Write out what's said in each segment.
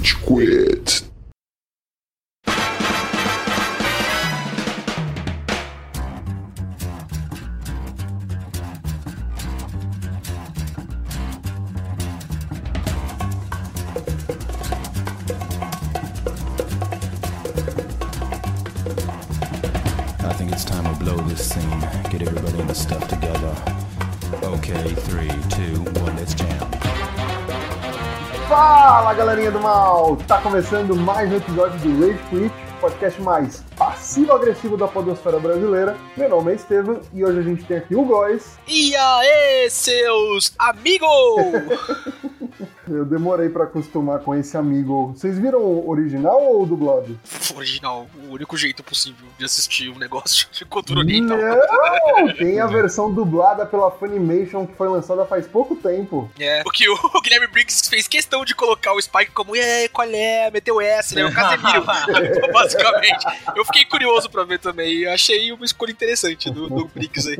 Rage Quit. Galerinha do mal! Tá começando mais um episódio do Rage Quit, podcast mais passivo-agressivo da podosfera brasileira. Meu nome é Estevam e hoje a gente tem aqui o Góis. E aí, seus amigos! Eu demorei pra acostumar com esse amigo. Vocês viram o original ou o dublado? Original, o único jeito possível de assistir um negócio de cultura oriental. Não! Tem a versão dublada pela Funimation que foi lançada faz pouco tempo. É, porque o Guilherme Briggs fez questão de colocar o Spike como, e aí, qual é? Meteu S, né? O Casemiro, basicamente. Eu fiquei curioso pra ver também e achei uma escolha interessante do, do Briggs aí.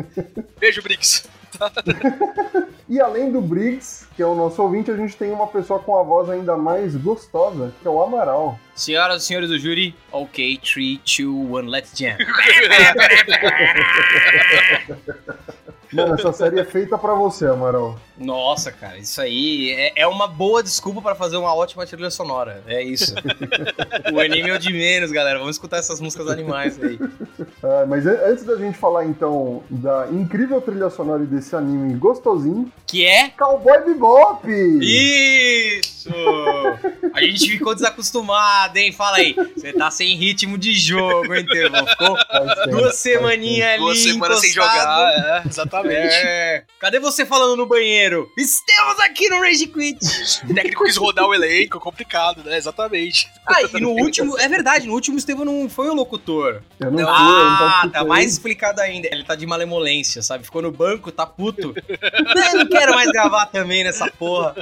Beijo, Briggs. E além do Briggs, que é o nosso ouvinte, a gente tem uma pessoa com a voz ainda mais gostosa, que é o Amaral. Senhoras e senhores do júri, ok, 3, 2, 1, let's jam. Mano, essa série é feita pra você, Amaral. Nossa, cara, isso aí é, é uma boa desculpa pra fazer uma ótima trilha sonora. É isso. o anime é o de menos, galera. Vamos escutar essas músicas animais aí. Ah, mas an- antes da gente falar então da incrível trilha sonora desse anime gostosinho, Que é. Cowboy Bebop! Isso! A gente ficou desacostumado, hein? Fala aí. Você tá sem ritmo de jogo, hein, Tevão? Ficou Faz tempo, duas faz semaninhas ali. Duas semanas sem jogar, é, exatamente. É. Cadê você falando no banheiro? Estamos aqui no Rage Quit! O técnico quis rodar o elenco, complicado, né? Exatamente. Ah, e no último, é verdade, no último o Estevão não foi o locutor. Eu não fui, eu não Ah, tá mais explicado ainda. Ele tá de malemolência, sabe? Ficou no banco, tá puto. Eu não quero mais gravar também nessa porra.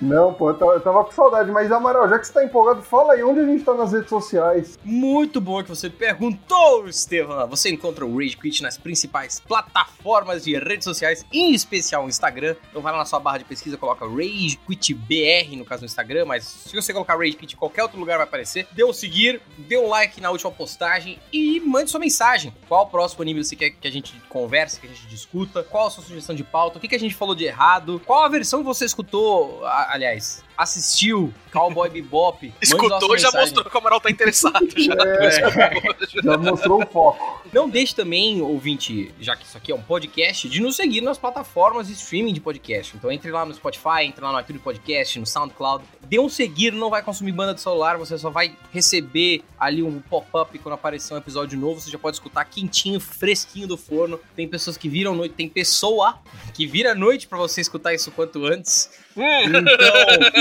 Não, pô, eu tava, eu tava com saudade. Mas, Amaral, já que você tá empolgado, fala aí onde a gente tá nas redes sociais. Muito bom que você perguntou, Estevão. Você encontra o Rage Quit nas principais plataformas de redes sociais, em especial o Instagram. Então vai lá na sua barra de pesquisa, coloca Rage Quit BR, no caso no Instagram, mas se você colocar Rage Quit em qualquer outro lugar vai aparecer. Dê o seguir, dê um like na última postagem e mande sua mensagem. Qual o próximo anime você quer que a gente converse, que a gente discuta? Qual a sua sugestão de pauta? O que, que a gente falou de errado? Qual a versão que você escutou, aliás, assistiu Cowboy Bebop? Escutou e já mostrou que o Amaral tá interessado. Já. É, já mostrou o foco. Não deixe também, ouvinte, já que isso aqui é um podcast, de nos seguir nas plataformas de streaming de podcast. Então entre lá no Spotify, entre lá no iTunes Podcast, no SoundCloud. Dê um seguir, não vai consumir banda de celular, você só vai receber ali um pop-up quando aparecer um episódio novo. Você já pode escutar quentinho, fresquinho do forno. Tem pessoas que viram noite, tem pessoa que vira noite pra você escutar isso quanto antes. Então,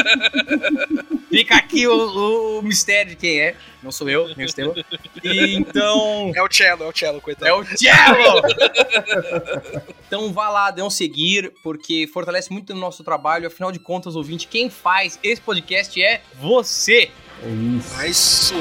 fica aqui o, o- mistério de quem é. Não sou eu, nem o Estevam. E então. É o cello, é o cello, coitado. É o Cello! então vá lá, dê um seguir, porque fortalece muito o nosso trabalho. Afinal de contas, ouvinte, quem faz esse podcast é você. É isso. É isso.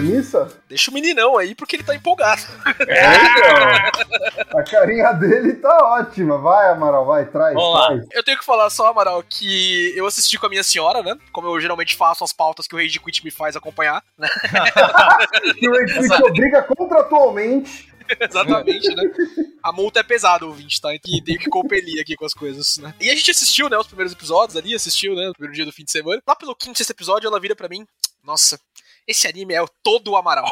Premissa? Deixa o meninão aí, porque ele tá empolgado. A carinha dele tá ótima. Vai, Amaral, vai, traz, Vamos lá. traz. Eu tenho que falar só, Amaral, que eu assisti com a minha senhora, né? Como eu geralmente faço as pautas que o Rage Quit me faz acompanhar, né? Que o Rage Quit obriga contratualmente. Exatamente, né? A multa é pesada, ouvinte, tá? E tenho que compelir aqui com as coisas, né? E a gente assistiu, né, os primeiros episódios ali, assistiu, né, no primeiro dia do fim de semana. Lá pelo quinto, sexto episódio, ela vira pra mim, nossa, esse anime é o todo Amaral.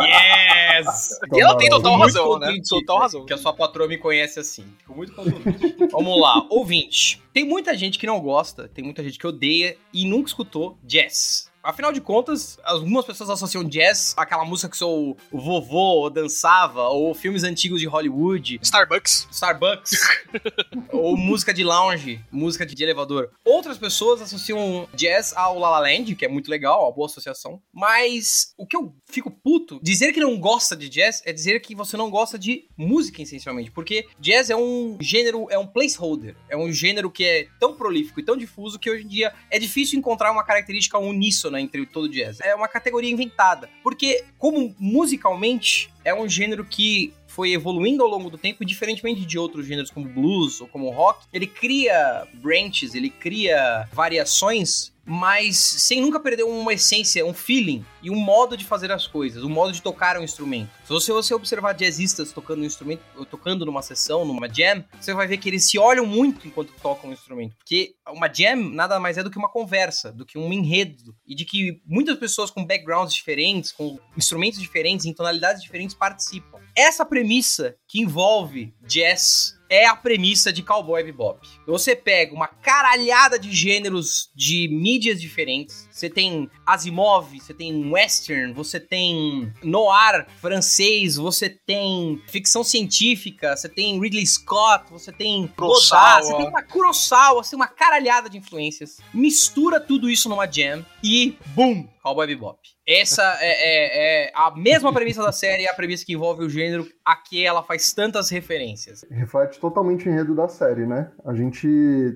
Yes! E ela tem total Muito razão, né? Total razão. Que a sua patroa me conhece assim. Fico muito contente. Vamos lá, ouvinte. Tem muita gente que não gosta, tem muita gente que odeia e nunca escutou jazz. Afinal de contas, algumas pessoas associam jazz àquela música que seu vovô dançava, ou filmes antigos de Hollywood, Starbucks. Starbucks, ou música de lounge, música de elevador. Outras pessoas associam jazz ao La La Land, que é muito legal, uma boa associação. Mas o que eu fico puto, dizer que não gosta de jazz é dizer que você não gosta de música, essencialmente. Porque jazz é um gênero, é um placeholder. É um gênero que é tão prolífico e tão difuso que hoje em dia é difícil encontrar uma característica uníssona entre todo jazz. É uma categoria inventada. Porque, como musicalmente, é um gênero que foi evoluindo ao longo do tempo, diferentemente de outros gêneros como blues ou como rock, ele cria branches, ele cria variações mas sem nunca perder uma essência, um feeling e um modo de fazer as coisas, um modo de tocar um instrumento. Se você, você observar jazzistas tocando um instrumento, tocando numa sessão, numa jam, você vai ver que eles se olham muito enquanto tocam um instrumento, porque uma jam nada mais é do que uma conversa, do que um enredo, e de que muitas pessoas com backgrounds diferentes, com instrumentos diferentes, em tonalidades diferentes participam. Essa premissa que envolve jazz é a premissa de Cowboy Bebop. Você pega uma caralhada de gêneros de mídias diferentes. Você tem Asimov, você tem western, você tem noir francês, você tem ficção científica, você tem Ridley Scott, você tem Godard, você tem uma Kurosawa, você tem uma caralhada de influências. Mistura tudo isso numa jam e boom, Cowboy Bebop. Essa é, é, é, a mesma premissa da série, é a premissa que envolve o gênero, a que ela faz tantas referências. Reflete totalmente o enredo da série, né? A gente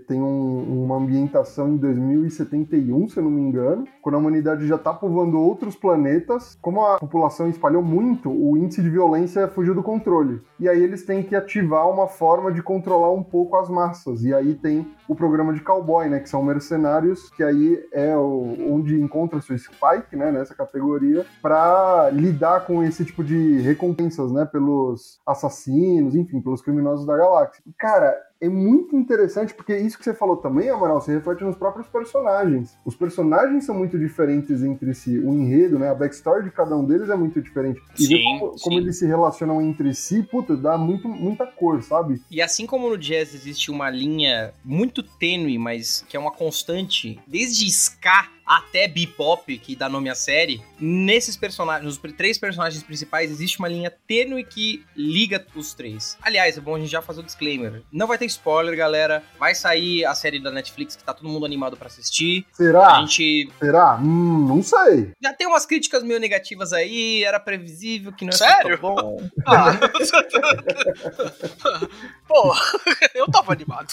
tem um, uma ambientação em 2071, se eu não me engano, quando a humanidade já tá povoando outros planetas. Como a população espalhou muito, o índice de violência fugiu do controle. E aí eles têm que ativar uma forma de controlar um pouco as massas. E aí tem o programa de cowboy, né? Que são mercenários, que aí é o, onde encontra-se o Spike, né? Nessa categoria, para lidar com esse tipo de recompensas, né? Pelos assassinos, enfim, pelos criminosos da galáxia. Cara, é muito interessante, porque isso que você falou também, Amaral, se reflete nos próprios personagens. Os personagens são muito diferentes entre si. O enredo, né? A backstory de cada um deles é muito diferente. E Sim, ver como, como eles se relacionam entre si, puta, dá muito, muita cor, sabe? E assim como no jazz existe uma linha muito tênue, mas que é uma constante, desde ska até bebop, que dá nome à série, nesses personagens, nos três personagens principais, existe uma linha tênue que liga os três. Aliás, é bom a gente já fazer o disclaimer. Não vai ter spoiler, galera. Vai sair a série da Netflix que tá todo mundo animado pra assistir. Será? A gente Será? Hum, não sei. já tem umas críticas meio negativas aí, era previsível que não ia Sério? tão bom. Ah. Pô, eu tava animado.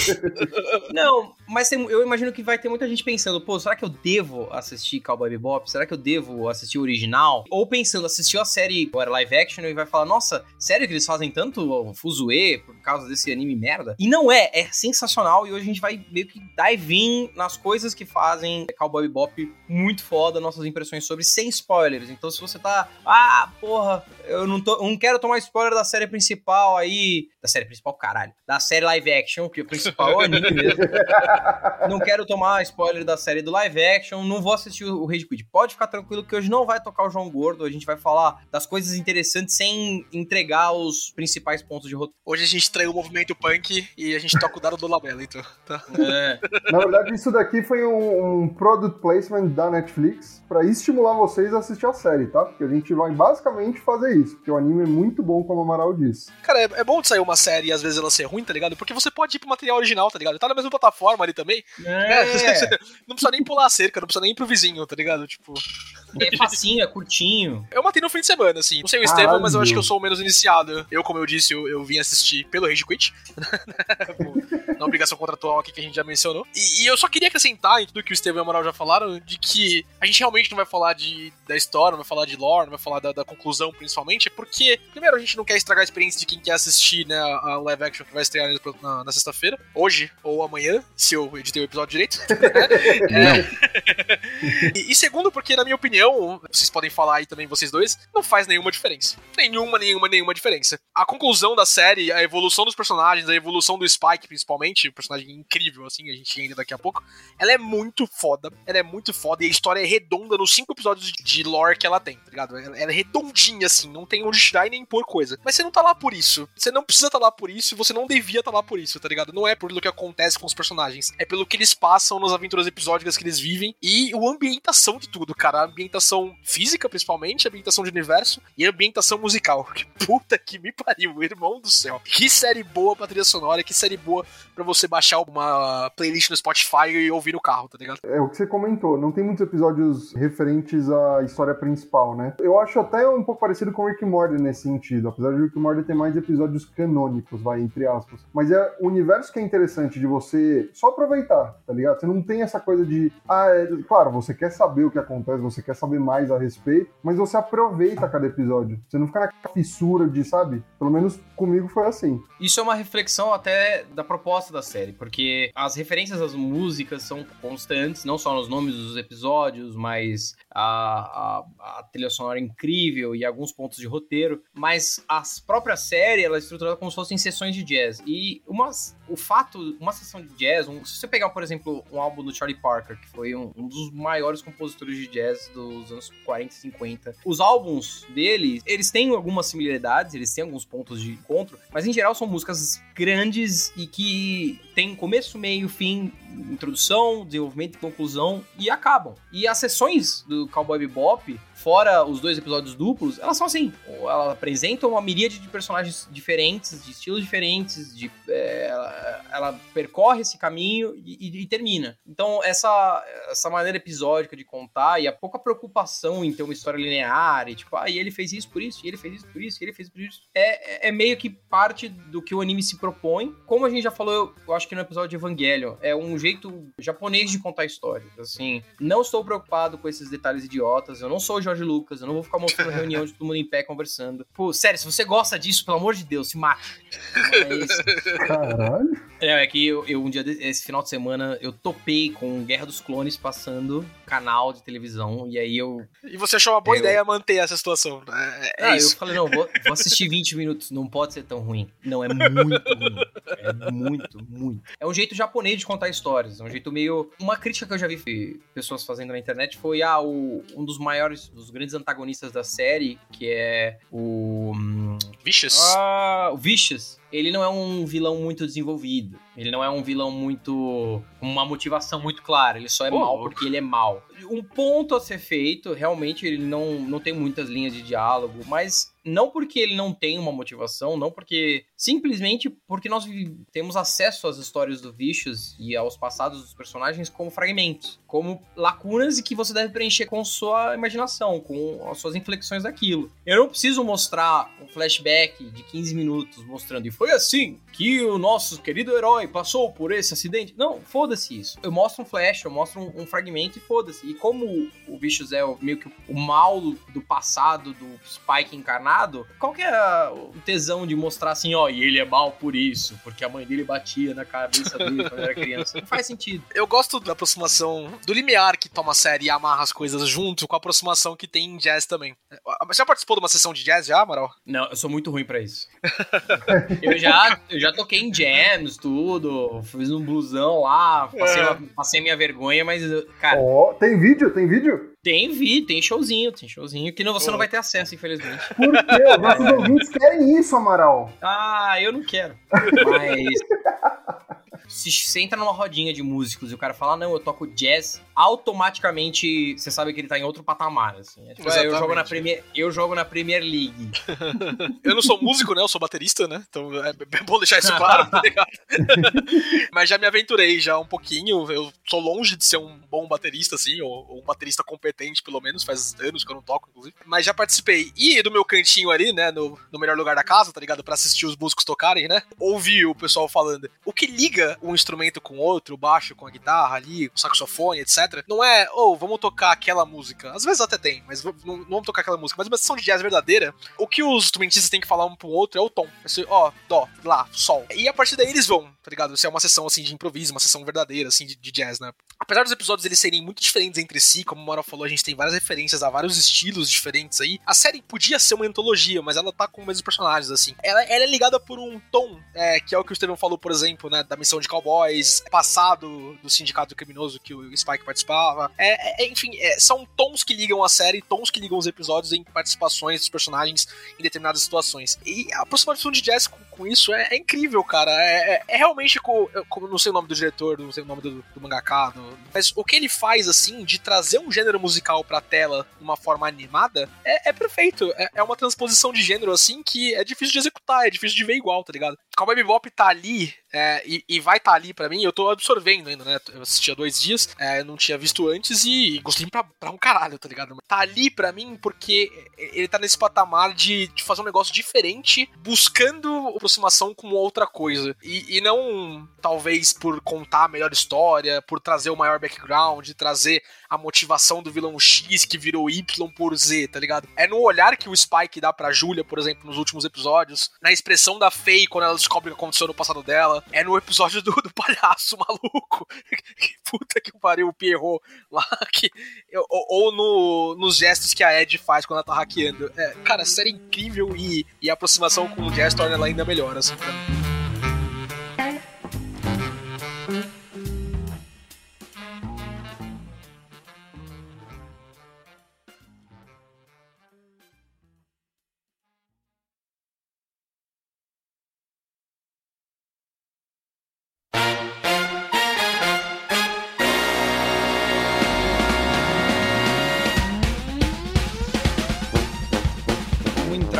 Não, mas tem- eu imagino que vai ter muita gente pensando, pô, será que eu devo assistir Cowboy Bebop? Será que eu devo assistir o original? Ou pensando, assistiu a série agora live action e vai falar, nossa, sério que eles fazem tanto fuzuê por causa desse anime merda? E não é, é sensacional e hoje a gente vai meio que dive in nas coisas que fazem Cowboy Bebop muito foda, nossas impressões sobre, sem spoilers. Então se você tá, ah, porra, eu não, tô, não quero tomar spoiler da série principal aí, da série principal, caralho, da série live action, que o principal é o anime mesmo. Não quero tomar spoiler da série do live action, não vou assistir o Rage Quit. Pode ficar tranquilo que hoje não vai tocar o João Gordo, a gente vai falar das coisas interessantes sem entregar os principais pontos de roteiro. Hoje a gente traiu o movimento punk e a gente toca o dado do Labela, então. Tá. É. Na verdade, isso daqui foi um, um product placement da Netflix pra estimular vocês a assistir a série, tá? Porque a gente vai basicamente fazer isso, porque o anime é muito bom, como o Amaral disse. Cara, é, é bom de sair uma série e às vezes ela ser ruim, tá ligado? Porque você pode ir pro material original, tá ligado? Tá na mesma plataforma ali também. É, não precisa nem pular a cerca, não precisa nem ir pro vizinho, tá ligado? Tipo, é facinho, é curtinho. eu matei no fim de semana, assim. Não sei o. Estevam, mas eu acho que eu sou o menos iniciado. Eu, como eu disse, eu, eu vim assistir pelo Rage Quit. na obrigação contratual aqui que a gente já mencionou. E, e eu só queria acrescentar em tudo que o Estevam e a Moral já falaram, de que a gente realmente não vai falar de, da história, não vai falar de lore, não vai falar da, da conclusão, principalmente, porque, primeiro, a gente não quer estragar a experiência de quem quer assistir, né, a live action que vai estrear na, na- sexta-feira, hoje ou amanhã, se eu editei o episódio direito. E, e segundo, porque, na minha opinião, vocês podem falar aí também, vocês dois, não faz nenhuma diferença. Nenhuma, nenhuma, nenhuma diferença. A conclusão da série, a evolução dos personagens, a evolução do Spike, principalmente, um personagem incrível, assim, a gente ainda daqui a pouco. Ela é muito foda, ela é muito foda, e a história é redonda nos cinco episódios de lore que ela tem, tá ligado? Ela, é redondinha, assim, não tem onde tirar e nem pôr coisa. Mas você não tá lá por isso. Você não precisa tá lá por isso, você não devia tá lá por isso, tá ligado? Não é pelo que acontece com os personagens, é pelo que eles passam nas aventuras episódicas que eles vivem e a ambientação de tudo, cara. A ambientação física, principalmente, a ambientação de universo e a ambientação musical. Que puta que me pariu, irmão do céu. Que série boa pra trilha sonora, que série boa pra você baixar uma playlist no Spotify e ouvir no carro, tá ligado? É o que você comentou, não tem muitos episódios referentes à história principal, né? Eu acho até um pouco parecido com Rick Morty nesse sentido, apesar de Rick Morty ter mais episódios canônicos, vai, entre aspas. Mas é o universo que é interessante de você só aproveitar, tá ligado? Você não tem essa coisa de, ah, é, claro, você quer saber o que acontece, você quer saber mais a respeito, mas você aproveita cada episódio. Você não fica na fissura de, sabe? Pelo menos comigo foi assim. Isso é uma reflexão até da proposta da série, porque as referências às músicas são constantes, não só nos nomes dos episódios, mas a, a, a trilha sonora é incrível e alguns pontos de roteiro, mas a própria série ela é estruturada como se fossem sessões de jazz. E umas, o fato, uma sessão de jazz, um, se você pegar, por exemplo, um álbum do Charlie Parker, que foi um, um, dos maiores compositores de jazz dos anos 40 e 50, os álbuns dele, eles têm algumas similaridades, eles têm alguns pontos de encontro, mas em geral são músicas grandes e que tem começo, meio, fim, introdução, desenvolvimento e conclusão e acabam. E as sessões do Cowboy Bebop fora os dois episódios duplos, elas são assim. Elas apresentam uma miríade de personagens diferentes, de estilos diferentes, de, é, ela, ela, percorre esse caminho e, e, e, termina. Então, essa, essa maneira episódica de contar e a pouca preocupação em ter uma história linear, e tipo, ah, e ele fez isso por isso, e ele fez isso por isso, e ele fez isso por isso, é, é meio que parte do que o anime se propõe. Como a gente já falou, eu, eu acho que no episódio de Evangelion, é um jeito japonês de contar histórias. Assim, não estou preocupado com esses detalhes idiotas, eu não sou Jorge Lucas, eu não vou ficar mostrando reunião de todo mundo em pé conversando. Pô, sério, se você gosta disso, pelo amor de Deus, se mate. É isso. Caralho. É, é que eu, eu, um dia, esse final de semana, eu topei com Guerra dos Clones passando canal de televisão, e aí eu... E você achou uma boa eu, ideia manter essa situação, né? É, é ah, isso. eu falei, não, vou, vou assistir 20 minutos, não pode ser tão ruim. Não, é muito ruim. É muito, muito. É um jeito japonês de contar histórias, é um jeito meio... Uma crítica que eu já vi pessoas fazendo na internet foi, ah, o, um dos maiores, dos grandes antagonistas da série, que é o... Vicious. Ah, o Vicious ele não é um vilão muito desenvolvido. Ele não é um vilão muito. com uma motivação muito clara. Ele só é oh, mal porque ele é mal. Um ponto a ser feito, realmente, ele não, não tem muitas linhas de diálogo, mas não porque ele não tem uma motivação, não porque. Simplesmente porque nós temos acesso às histórias do Vicious e aos passados dos personagens como fragmentos, como lacunas e que você deve preencher com sua imaginação, com as suas inflexões daquilo. Eu não preciso mostrar um flashback de 15 minutos mostrando, e foi assim que o nosso querido herói passou por esse acidente. Não, foda-se isso. Eu mostro um flash, eu mostro um, um fragmento e foda-se. E como o Vicious é meio que o mal do passado do Spike encarnado qual que é o tesão de mostrar assim, ó, e ele é mal por isso, porque a mãe dele batia na cabeça dele quando era criança? Não faz sentido. Eu gosto da aproximação do limiar que toma a série e amarra as coisas junto com a aproximação que tem em jazz também. Você já participou de uma sessão de jazz já, Amaral? Não, eu sou muito ruim para isso. eu, já, eu já toquei em jams, tudo, fiz um blusão lá, passei, é. passei minha vergonha, mas, cara... Oh, tem vídeo? Tem vídeo? Tem vídeo, tem showzinho, tem showzinho, que não, você oh. não vai ter acesso, infelizmente. Por quê? Nossos ouvintes querem isso, Amaral. Ah, eu não quero. Mas se você entra numa rodinha de músicos e o cara fala, não, eu toco jazz, automaticamente você sabe que ele tá em outro patamar, assim. É, tipo, é, eu, jogo na Premier, eu jogo na Premier League. eu não sou músico, né? Eu sou baterista, né? Então é, é bom deixar isso claro, tá ligado? Mas já me aventurei já um pouquinho. Eu sou longe de ser um bom baterista, assim, ou, ou um baterista competente, pelo menos. Faz anos que eu não toco, inclusive. Mas já participei. E do meu cantinho ali, né? No, no melhor lugar da casa, tá ligado? Pra assistir os músicos tocarem, né? Ouvi o pessoal falando. O que liga um instrumento com outro, o baixo com a guitarra ali, o saxofone, etc. Não é, ou oh, vamos tocar aquela música. Às vezes até tem, mas não, não, vamos tocar aquela música. Mas uma sessão de jazz verdadeira, o que os instrumentistas têm que falar um pro outro é o tom. Ó, oh, dó, lá, sol. E a partir daí eles vão, tá ligado? Se é uma sessão assim de improviso, uma sessão verdadeira, assim, de, de jazz, né? Apesar dos episódios eles serem muito diferentes entre si, como o Moral falou, a gente tem várias referências a vários estilos diferentes aí. A série podia ser uma antologia, mas ela tá com os mesmos personagens, assim. Ela, ela é ligada por um tom, é, que é o que o Estevão falou, por exemplo, né? Da missão de cowboys, passado do sindicato criminoso que o Spike participava. É, é, enfim, é, são tons que ligam a série, tons que ligam os episódios em participações dos personagens em determinadas situações. E a aproximação de Jazz com, com isso é, é, incrível, cara. É, é, é realmente como, não sei o nome do diretor, não sei o nome do, do mangaka, do, mas o que ele faz assim de trazer um gênero musical pra tela de uma forma animada é, é perfeito. É, é uma transposição de gênero assim que é difícil de executar, é difícil de ver igual, tá ligado? Cowboy Bebop tá ali é, e, e, vai estar tá ali para mim, eu tô absorvendo ainda, né? Eu assisti há dois dias, é, não tinha visto antes e, e gostei pra, pra, um caralho, tá ligado? Tá ali para mim porque ele tá nesse patamar de, de, fazer um negócio diferente, buscando aproximação com outra coisa. E, e não, talvez, por contar a melhor história, por trazer o maior background, trazer a motivação do vilão X que virou Y por Z, tá ligado? É no olhar que o Spike dá pra Julia, por exemplo, nos últimos episódios, na expressão da Faye quando ela descobre o que aconteceu no passado dela, é no episódio do, do palhaço maluco. que puta que pariu, o Pierrot lá, que, ou, ou no, nos gestos que a Ed faz quando ela tá hackeando. É, cara, série incrível e, e a aproximação com o Jazz torna ela ainda melhor, assim, pra mim.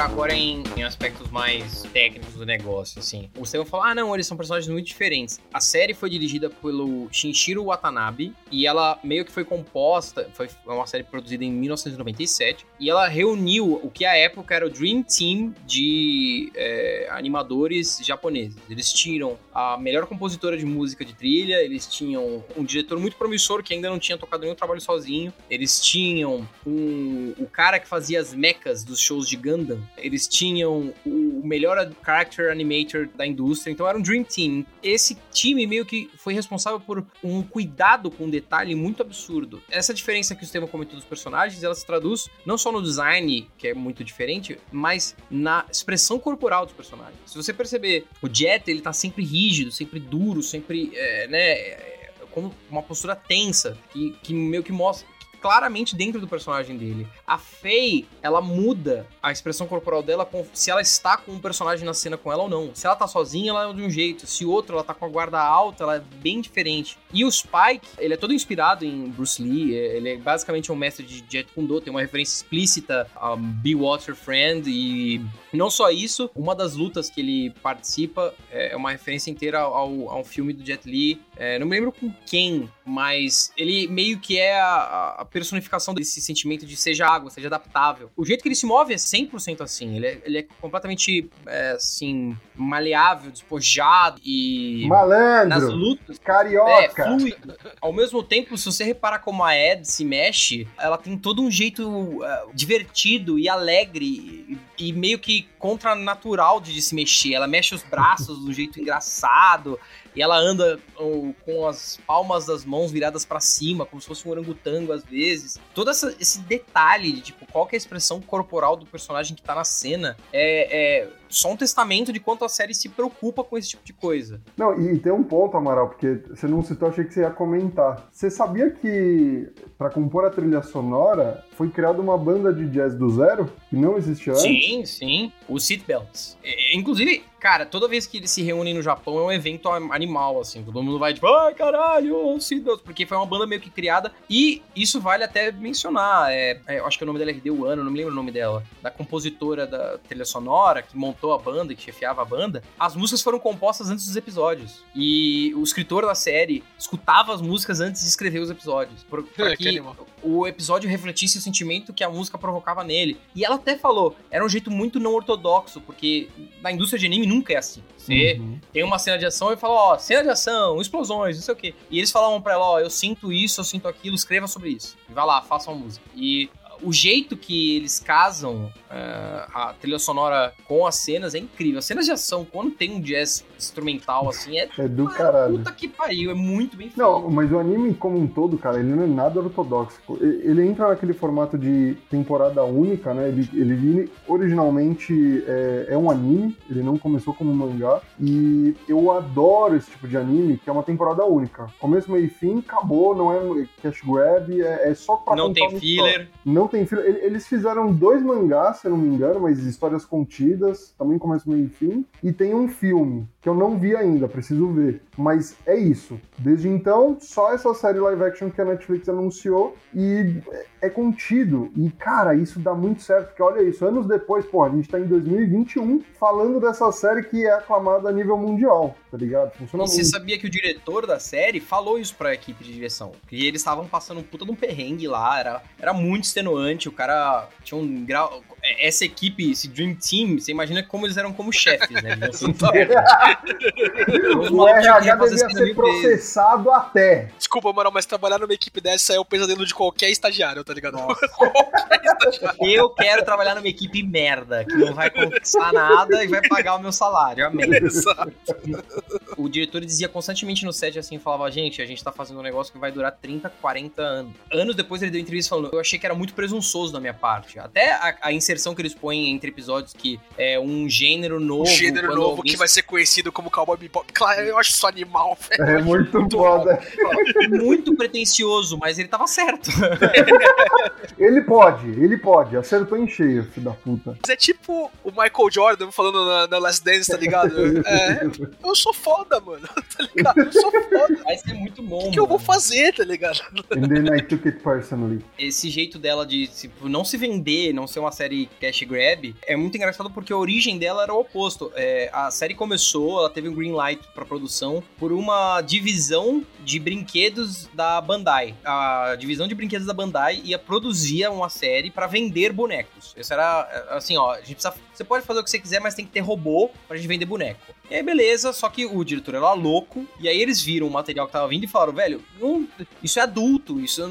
Agora em, em, aspectos mais técnicos do negócio, assim. O Steven falou, ah, não, eles são personagens muito diferentes. A série foi dirigida pelo Shinshiro Watanabe e ela meio que foi composta, foi uma série produzida em 1997 e ela reuniu o que à época era o Dream Team de é, animadores japoneses. Eles tinham a melhor compositora de música de trilha, eles tinham um diretor muito promissor que ainda não tinha tocado nenhum trabalho sozinho, eles tinham um, o cara que fazia as mechas dos shows de Gundam, eles tinham o melhor character animator da indústria, então era um dream team. Esse time meio que foi responsável por um cuidado com um detalhe muito absurdo. Essa diferença que o Estevam comentou dos personagens, ela se traduz não só no design, que é muito diferente, mas na expressão corporal dos personagens. Se você perceber, o Jet, ele tá sempre rígido, sempre duro, sempre, é, né, com uma postura tensa, que, que meio que mostra claramente dentro do personagem dele. A Faye, ela muda a expressão corporal dela se ela está com um personagem na cena com ela ou não. Se ela tá sozinha, ela é de um jeito. Se outro, ela tá com a guarda alta, ela é bem diferente. E o Spike, ele é todo inspirado em Bruce Lee. É, ele é basicamente um mestre de Jet Kundo, tem uma referência explícita a Be Water Friend. E não só isso, uma das lutas que ele participa é uma referência inteira ao, ao filme do Jet Li. É, não me lembro com quem, mas ele meio que é a, a personificação desse sentimento de seja água, seja adaptável. O jeito que ele se move é 100% assim. Ele é, ele é completamente, é, assim, maleável, despojado e... Malandro! Nas lutas... Carioca! É, fluido. Ao mesmo tempo, se você reparar como a Ed se mexe, ela tem todo um jeito uh, divertido e alegre e, e meio que contranatural de, de se mexer. Ela mexe os braços de um jeito engraçado e ela anda com as palmas das mãos viradas para cima, como se fosse um orangotango às vezes. Todo essa, esse detalhe de tipo qual é a expressão corporal do personagem que tá na cena é, é só um testamento de quanto a série se preocupa com esse tipo de coisa. Não, e tem um ponto, Amaral, porque você não citou, achei que você ia comentar. Você sabia que para compor a trilha sonora foi criada uma banda de jazz do zero que não existia antes? Sim, sim. Os Seatbelts. Inclusive, cara, toda vez que eles se reúnem no Japão é um evento animal, assim. Todo mundo vai tipo, ai caralho, Seatbelts, porque foi uma banda meio que criada. E isso vale até mencionar. É, é, acho que o nome dela é RD Ano, não me lembro o nome dela. Da compositora da trilha sonora que montou montou a banda, que chefiava a banda, as músicas foram compostas antes dos episódios. E o escritor da série escutava as músicas antes de escrever os episódios. Pra, que o episódio refletisse o sentimento que a música provocava nele. E ela até falou, era um jeito muito não ortodoxo, porque na indústria de anime nunca é assim. Você uhum. tem uma cena de ação e fala, ó, cena de ação, explosões, não sei o quê. E eles falavam pra ela, ó, eu sinto isso, eu sinto aquilo, escreva sobre isso. E vai lá, faça uma música. E o jeito que eles casam é, a trilha sonora com as cenas é incrível. As cenas de ação, quando tem um jazz instrumental assim, é, É do ah, caralho. puta que pariu, é muito bem feito. Não, mas o anime como um todo, cara, ele não é nada ortodoxo. Ele entra naquele formato de temporada única, né? Ele, ele originalmente é, é um anime, ele não começou como um mangá. E eu adoro esse tipo de anime, que é uma temporada única. Começo, meio e fim, acabou, não é cash grab, é, é só pra não tem uma história. filler. Não tem Eles fizeram dois mangás, se eu não me engano, mas histórias contidas, também começo, meio e fim. E tem um filme, que eu não vi ainda, preciso ver. Mas é isso. Desde então, só essa série live action que a Netflix anunciou e é contido. E, cara, isso dá muito certo, porque olha isso, anos depois, pô, a gente tá em 2021 falando dessa série que é aclamada a nível mundial, tá ligado? Funciona E você muito. sabia que o diretor da série falou isso pra equipe de direção? Que eles estavam passando um puta de um perrengue lá, era, era muito extenuante, o cara tinha um grau... é, Essa equipe, esse Dream Team, você imagina como eles eram como chefes, né? O RH devia ser processado até. Desculpa, mano, mas trabalhar numa equipe dessa é o pesadelo de qualquer estagiário, tá ligado? Eu quero trabalhar numa equipe merda, que não vai conquistar nada e vai pagar o meu salário, amém. Exato. O diretor dizia constantemente no set assim, falava, gente, a gente tá fazendo um negócio que vai durar 30, 40 anos. Anos depois ele deu entrevista falando, eu achei que era muito presunçoso da minha parte. Até a, a inserção que eles põem entre episódios que é um gênero novo. Um gênero novo alguém que vai ser conhecido como Cowboy Bebop. Claro, eu acho isso animal, velho. É muito Muito foda. muito pretencioso, mas ele tava certo. Ele pode, ele pode. Acertou em cheio, filho da puta. Mas é tipo o Michael Jordan falando na, na Last Dance, tá ligado? É, eu sou foda, mano, tá ligado? Eu sou foda. Vai ser muito bom. O que eu vou fazer, tá ligado? And then I took it personally. esse jeito dela de tipo, não se vender, não ser uma série cash grab, é muito engraçado porque a origem dela era o oposto. É, a série começou, ela teve um green light pra produção por uma divisão de brinquedos da Bandai. A divisão de brinquedos da Bandai ia produzir uma série pra vender bonecos. Isso era assim, ó, a gente precisa, você pode fazer o que você quiser, mas tem que ter robô pra gente vender boneco. E aí, beleza, só que o diretor era louco, e aí eles viram o material que tava vindo e falaram, velho, isso é adulto, isso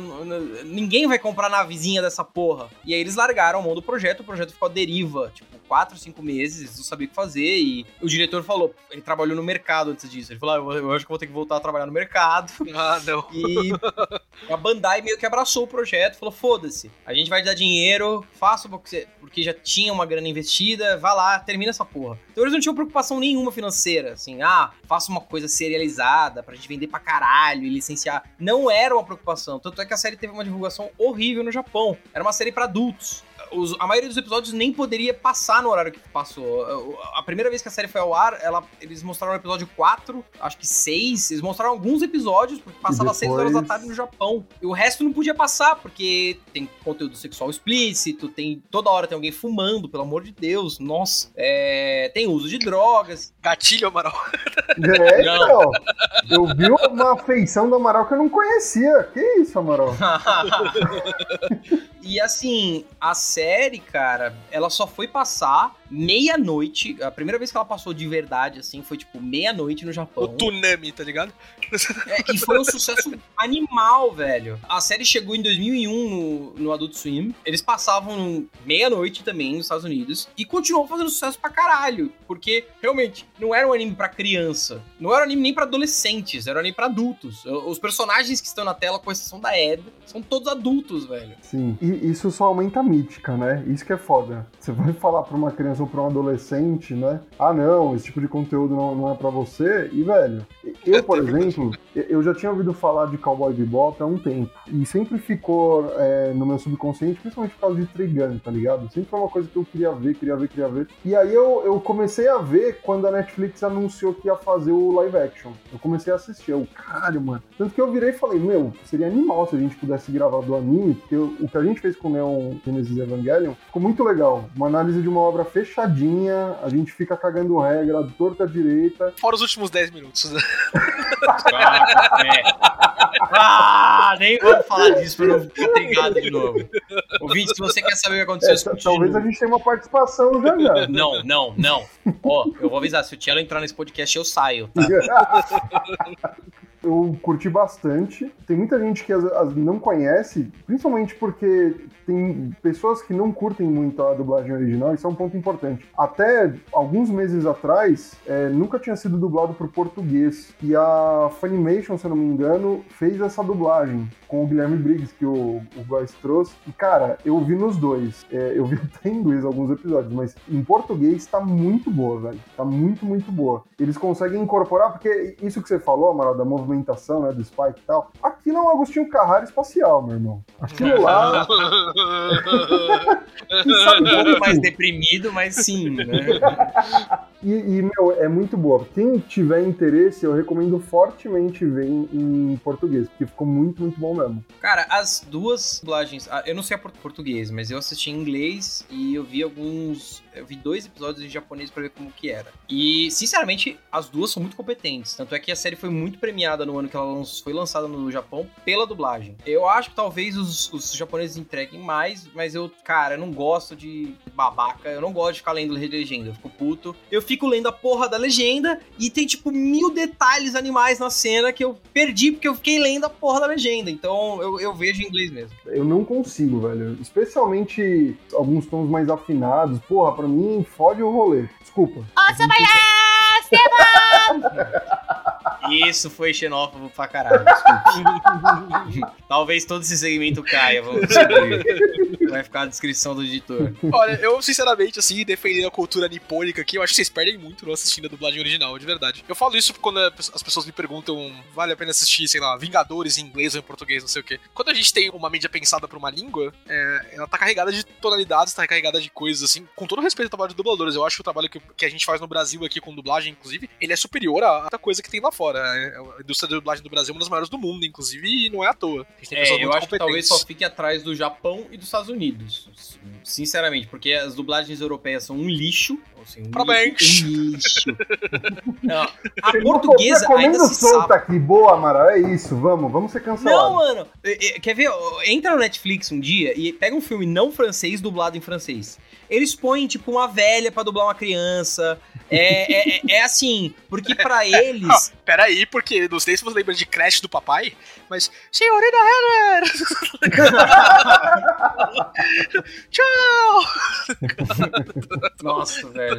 ninguém vai comprar na vizinha dessa porra. E aí eles largaram a mão do projeto, o projeto ficou à deriva, tipo, quatro, cinco meses, eles não sabiam o que fazer, e o diretor falou, ele trabalhou no mercado antes disso, ele falou, ah, eu, acho que vou ter que voltar a trabalhar no mercado. Ah, não. E a Bandai meio que abraçou o projeto, falou: foda-se, a gente vai te dar dinheiro, faça o que você. Porque já tinha uma grana investida, vá lá, termina essa porra. Então eles não tinham preocupação nenhuma financeira, assim, ah, faça uma coisa serializada pra gente vender pra caralho e licenciar. Não era uma preocupação. Tanto é que a série teve uma divulgação horrível no Japão. Era uma série pra adultos. Os- a maioria dos episódios nem poderia passar no horário que passou. A primeira vez que a série foi ao ar, ela, eles mostraram o episódio 4, acho que 6. Eles mostraram alguns episódios, porque passava às 6 horas da depois- tarde no Japão. E o resto não podia passar, porque tem conteúdo sexual explícito, tem toda hora tem alguém fumando, pelo amor de Deus. Nossa. É, tem uso de drogas. Gatilho, Amaral. É, Não. Eu vi uma feição do Amaral que eu não conhecia. Que isso, Amaral? e assim, a série, cara, ela só foi passar meia-noite. A primeira vez que ela passou de verdade, assim, foi tipo meia-noite no O Japão. Tunami, tá ligado? É, e foi um sucesso animal, velho. A série chegou em 2001 no, no Adult Swim. Eles passavam meia-noite também nos Estados Unidos. E continuou fazendo sucesso pra caralho. Porque, realmente, não era um anime pra criança. Não era um anime nem pra adolescentes. Era um anime pra adultos. Os personagens que estão na tela, com exceção da Ed, são todos adultos, velho. Sim. E isso só aumenta a mítica, né? Isso que é foda. Você vai falar pra uma criança ou pra um adolescente, né? Ah, não, esse tipo de conteúdo não, não é pra você. E, velho, eu, por exemplo, eu já tinha ouvido falar de Cowboy Bebop há um tempo. E sempre ficou é, no meu subconsciente, principalmente por causa de Trigun, tá ligado? Sempre foi uma coisa que eu queria ver, queria ver, queria ver. E aí eu, eu comecei a ver quando a Netflix anunciou que ia fazer o live action. Eu comecei a assistir. Eu, caralho, mano. Tanto que eu virei e falei, meu, seria animal se a gente pudesse gravar do anime, porque o, o que a gente fez com o Neon Genesis Evangelion ficou muito legal. Uma análise de uma obra fechadinha, a gente fica cagando regra, torta direita. Fora os últimos 10 minutos. né? Ah, nem vamos falar disso pra não ficar intrigado de novo. Ouvinte, se você quer saber o que aconteceu, É, talvez a gente tenha uma participação já já. Não, não, não. Ó, eu vou avisar, se o Tielo entrar nesse podcast, eu saio, tá? Eu curti bastante. Tem muita gente que as, as não conhece, principalmente porque tem pessoas que não curtem muito a dublagem original, isso é um ponto importante. Até alguns meses atrás, é, nunca tinha sido dublado para o português. E a Funimation, se eu não me engano, fez essa dublagem com o Guilherme Briggs, que o, o Góis trouxe. E, cara, eu vi nos dois. É, eu vi até em inglês alguns episódios, mas em português tá muito boa, velho. Tá muito, muito boa. Eles conseguem incorporar, porque isso que você falou, Amaral, da movimentação, né, do Spike e tal, aquilo é um Agostinho Carrara espacial, meu irmão. Aquilo lá... um pouco mais deprimido, mas sim, né? E, e, meu, é muito boa. Quem tiver interesse, eu recomendo fortemente ver em, em, português, porque ficou muito, muito bom mesmo. Cara, as duas dublagens, ah, eu não sei a português, mas eu assisti em inglês e eu vi alguns. Eu vi dois episódios em japonês para ver como que era. E, sinceramente, as duas são muito competentes. Tanto é que a série foi muito premiada no ano que ela foi lançada no Japão pela dublagem. Eu acho que talvez os, os japoneses entreguem mais, mas eu, cara, eu não gosto de babaca, eu não gosto de ficar lendo legenda, eu fico puto. Eu fico lendo a porra da legenda e tem, tipo, mil detalhes animais na cena que eu perdi porque eu fiquei lendo a porra da legenda. Então eu, eu vejo em inglês mesmo. Eu não consigo, velho. Especialmente alguns tons mais afinados. Porra, pra mim, fode o rolê. Desculpa. Nossa, vai Isso foi xenófobo pra caralho. Talvez todo esse segmento caia, vamos ver. Vai ficar a descrição do editor. Olha, eu sinceramente, assim, defendendo a cultura nipônica aqui, eu acho que vocês perdem muito no assistindo a dublagem original, de verdade. Eu falo isso quando as pessoas me perguntam, vale a pena assistir, sei lá, Vingadores em inglês ou em português, não sei o quê. Quando a gente tem uma mídia pensada pra uma língua, é, ela tá carregada de tonalidades, tá carregada de coisas, assim, com todo respeito ao trabalho de dubladores. Eu acho que o trabalho que, que a gente faz no Brasil aqui com dublagem, inclusive, ele é superior a outra coisa que tem lá fora. É, a indústria de dublagem do Brasil é uma das maiores do mundo, inclusive, e não é à toa. é, eu acho que talvez só fique atrás do Japão e dos Estados Unidos. Sinceramente, porque as dublagens europeias são um lixo. Assim, um Parabéns! Lixo. não, a portuguesa ainda se solta sabe. aqui, boa, Amaral, é isso, vamos, vamos ser cancelados. Não, mano, quer ver? Entra no Netflix um dia e pega um filme não francês dublado em francês eles põem, tipo, uma velha para dublar uma criança. É, é, é, é assim, porque para eles. Não, peraí, porque não sei se você lembra de Crash do papai, mas. Senhorita Heller! Tchau! Nossa, velho.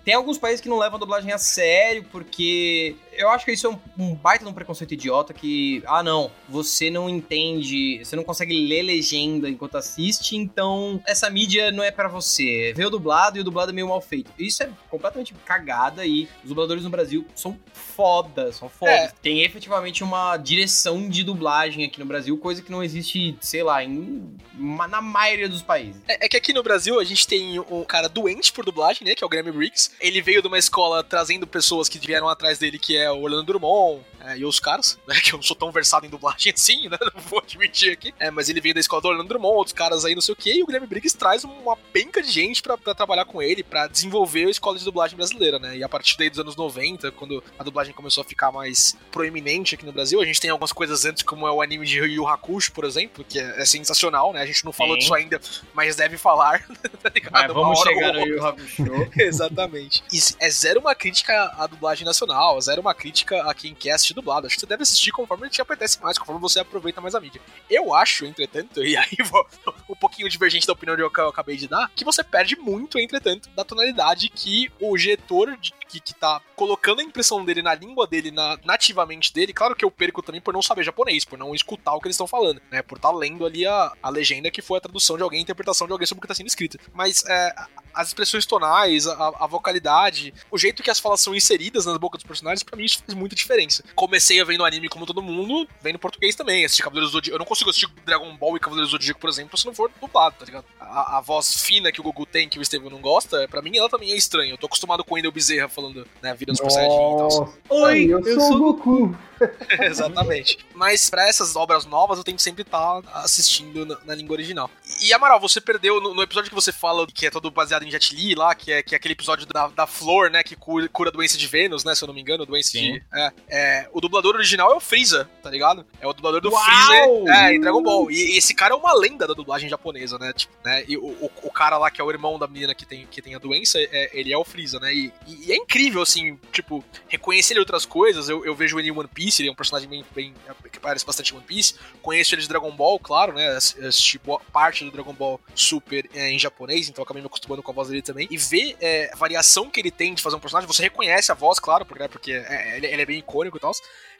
Tem alguns países que não levam a dublagem a sério, porque eu acho que isso é um, um, baita de um preconceito idiota que, ah não, você não entende, você não consegue ler legenda enquanto assiste, então essa mídia não é para você. Vê o dublado e o dublado é meio mal feito. Isso é completamente cagada e os dubladores no Brasil são foda, são foda. É. Tem efetivamente uma direção de dublagem aqui no Brasil, coisa que não existe, sei lá, em, na maioria dos países. É, é que aqui no Brasil a gente tem um cara doente por dublagem, né, que é o Grammy Briggs. Ele veio de uma escola trazendo pessoas que vieram atrás dele, que é o Orlando Drummond é, e os caras, né? Que eu não sou tão versado em dublagem assim, né? Não vou admitir aqui. É, mas ele veio da escola do Orlando Drummond, outros caras aí, não sei o quê, e o Guilherme Briggs traz uma penca de gente pra, pra trabalhar com ele, pra desenvolver a escola de dublagem brasileira, né? E a partir daí dos anos 90, quando a dublagem começou a ficar mais proeminente aqui no Brasil, a gente tem algumas coisas antes, como é o anime de Yu Hakusho, por exemplo, que é, é sensacional, né? A gente não falou Sim. disso ainda, mas deve falar, tá Mas vamos chegar no Yu Hakusho. Exatamente. E é zero uma crítica à dublagem nacional, zero uma crítica a quem quer assistir dublado. Acho que você deve assistir conforme te apetece mais, conforme você aproveita mais a mídia. Eu acho, entretanto, e aí vou um pouquinho divergente da opinião que eu acabei de dar, que você perde muito, entretanto, da tonalidade que o diretor de, que, tá colocando a impressão dele na língua dele, na, nativamente dele. Claro que eu perco também por não saber japonês, por não escutar o que eles estão falando, né? Por estar tá lendo ali a, a legenda que foi a tradução de alguém, a interpretação de alguém sobre o que está sendo escrito. Mas é, as expressões tonais, a, a, vocalidade, o jeito que as falas são inseridas nas bocas dos personagens, para mim isso faz muita diferença. Comecei a ver no anime como todo mundo, vendo português também. Assisti Cavaleiros do Zodíaco. Eu não consigo assistir Dragon Ball e Cavaleiros do Zodíaco, por exemplo, se não for dublado, tá ligado? A, a, voz fina que o Gugu tem, que o Estevam não gosta, para mim ela também é estranha. Eu tô acostumado com o Wendel Bezerra falando, né, virando Super Saiyajin e tal. Oi, eu, eu sou o Goku. Exatamente. Mas para essas obras novas eu tenho que sempre estar tá assistindo na, na, língua original. E Amaral, você perdeu no, no, episódio que você fala que é todo baseado em Jet Li lá, que é, que é aquele episódio da, da flor, né, que cura, cura a doença de Vênus, né, se eu não me engano, doença Sim. de... É, é, o dublador original é o Freeza, tá ligado? É o dublador do Uau! Freeza é, em Dragon Ball. E, e, esse cara é uma lenda da dublagem dublagem japonesa, né? Tipo, né? E o, o, o, cara lá, que é o irmão da menina que tem, que tem a doença, é, ele é o Freeza, né? E, e, é incrível, assim, tipo, reconhecer ele outras coisas. Eu, eu vejo ele em One Piece, ele é um personagem bem, bem que parece bastante One Piece. Conheço ele de Dragon Ball, claro, né? Assisti parte do Dragon Ball Super é, em japonês, então acabei me acostumando com a voz dele também. E ver é, a variação que ele tem de fazer um personagem, você reconhece a voz, claro, porque, né, porque é, ele, ele é bem icônico e tal.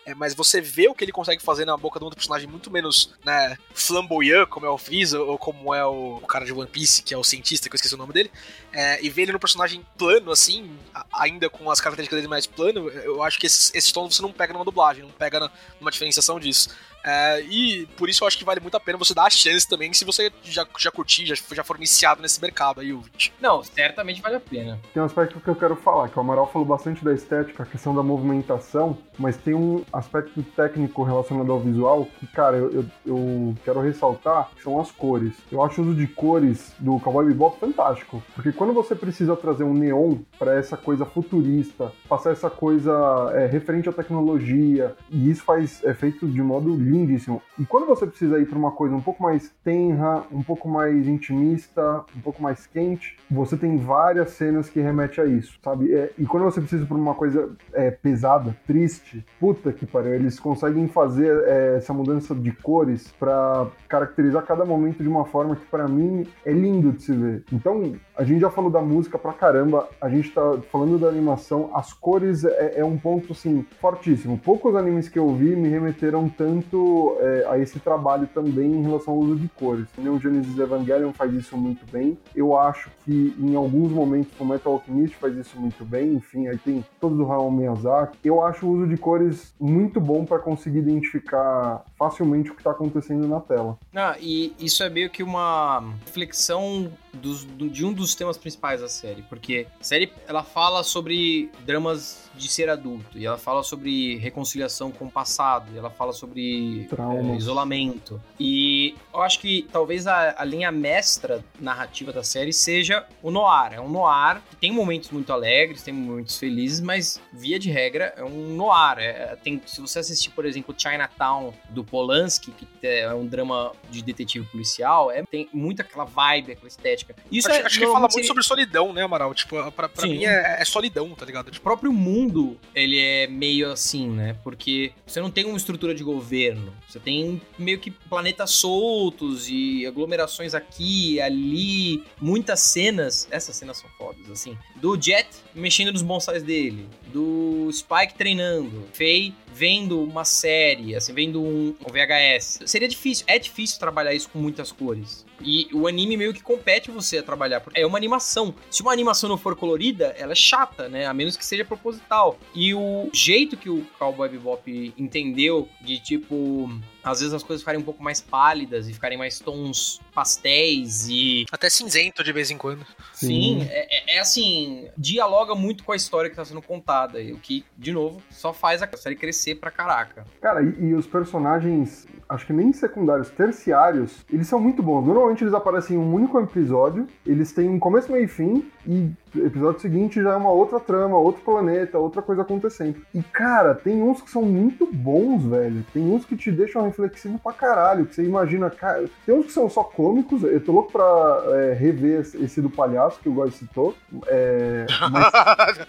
É, mas você vê o que ele consegue fazer na boca de um outro personagem muito menos né, flamboyant, como é o Freeza, ou como é o, o, cara de One Piece, que é o cientista, que eu esqueci o nome dele, é, e ver ele no personagem plano, assim, ainda com as características dele mais plano, eu acho que esses, esses tons você não pega numa dublagem, não pega na, numa diferenciação disso. É, e por isso eu acho que vale muito a pena você dar a chance também, se você já, já curtir, já, já for iniciado nesse mercado aí, ouvinte. Não, certamente vale a pena. Tem um aspecto que eu quero falar, que o Amaral falou bastante da estética, a questão da movimentação, mas tem um aspecto técnico relacionado ao visual que, cara, eu, eu, eu quero ressaltar, que são as cores. Eu acho o uso de cores do Cowboy Bebop fantástico, porque quando você precisa trazer um neon para essa coisa futurista, passar essa coisa é, referente à tecnologia, e isso faz é feito de modo lindíssimo. E quando você precisa ir para uma coisa um pouco mais tenra, um pouco mais intimista, um pouco mais quente, você tem várias cenas que remetem a isso, sabe? É, e quando você precisa para uma coisa é, pesada, triste, puta que pariu, eles conseguem fazer é, essa mudança de cores para caracterizar cada momento de uma forma que para mim é lindo de se ver. Então, a gente já falou da música pra caramba, a gente tá falando da animação, as cores é, é um ponto assim fortíssimo. Poucos animes que eu vi me remeteram tanto é, a esse trabalho também em relação ao uso de cores. O Genesis Evangelion faz isso muito bem. Eu acho que em alguns momentos o Metal Alchemist faz isso muito bem. Enfim, aí tem todos o Hayao Miyazaki. Eu acho o uso de cores muito bom para conseguir identificar facilmente o que está acontecendo na tela. Ah, e isso é meio que uma reflexão dos, de um dos temas principais da série, porque a série ela fala sobre dramas de ser adulto, e ela fala sobre reconciliação com o passado, e ela fala sobre é, isolamento. E eu acho que talvez a, a, linha mestra narrativa da série seja o noir. É um noir que tem momentos muito alegres, tem momentos felizes, mas via de regra é um noir. É, tem, se você assistir, por exemplo, Chinatown do Polanski, que é um drama de detetive policial, é, tem muito aquela vibe, aquela estética. Isso acho, é, acho que fala muito sobre solidão, né, Amaral? Tipo, pra, pra mim é, é, solidão, tá ligado? Tipo, o próprio mundo, ele é meio assim, né? Porque você não tem uma estrutura de governo. Você tem meio que planetas soltos e aglomerações aqui, ali, muitas cenas. Essas cenas são fodas, assim. Do Jet mexendo nos bonsais dele, do Spike treinando, Faye vendo uma série, assim, vendo um, VHS. Seria difícil, é difícil trabalhar isso com muitas cores. E o anime meio que compete você a trabalhar. É uma animação. Se uma animação não for colorida, ela é chata, né? A menos que seja proposital. E o jeito que o Cowboy Bebop entendeu de tipo às vezes as coisas ficarem um pouco mais pálidas e ficarem mais tons pastéis e. Até cinzento de vez em quando. Sim, é, é, é, assim, dialoga muito com a história que está sendo contada. O que, de novo, só faz a série crescer pra caraca. Cara, e, e os personagens, acho que nem secundários, terciários, eles são muito bons. Normalmente eles aparecem em um único episódio, eles têm um começo, meio e fim, e episódio seguinte já é uma outra trama, outro planeta, outra coisa acontecendo. E, cara, tem uns que são muito bons, velho. Tem uns que te deixam reflexivo pra caralho, que você imagina, cara. Tem uns que são só cômicos, eu tô louco pra é, rever esse do palhaço que o Góis citou. É, mas...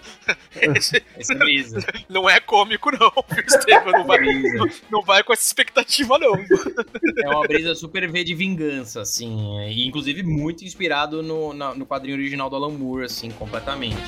esse... esse é Não é cômico, não, Estevam. Não vai, não, não vai com essa expectativa, não. É uma brisa super V de vingança, assim. E, inclusive, muito inspirado no, no quadrinho original do Alan Moore, assim, completamente.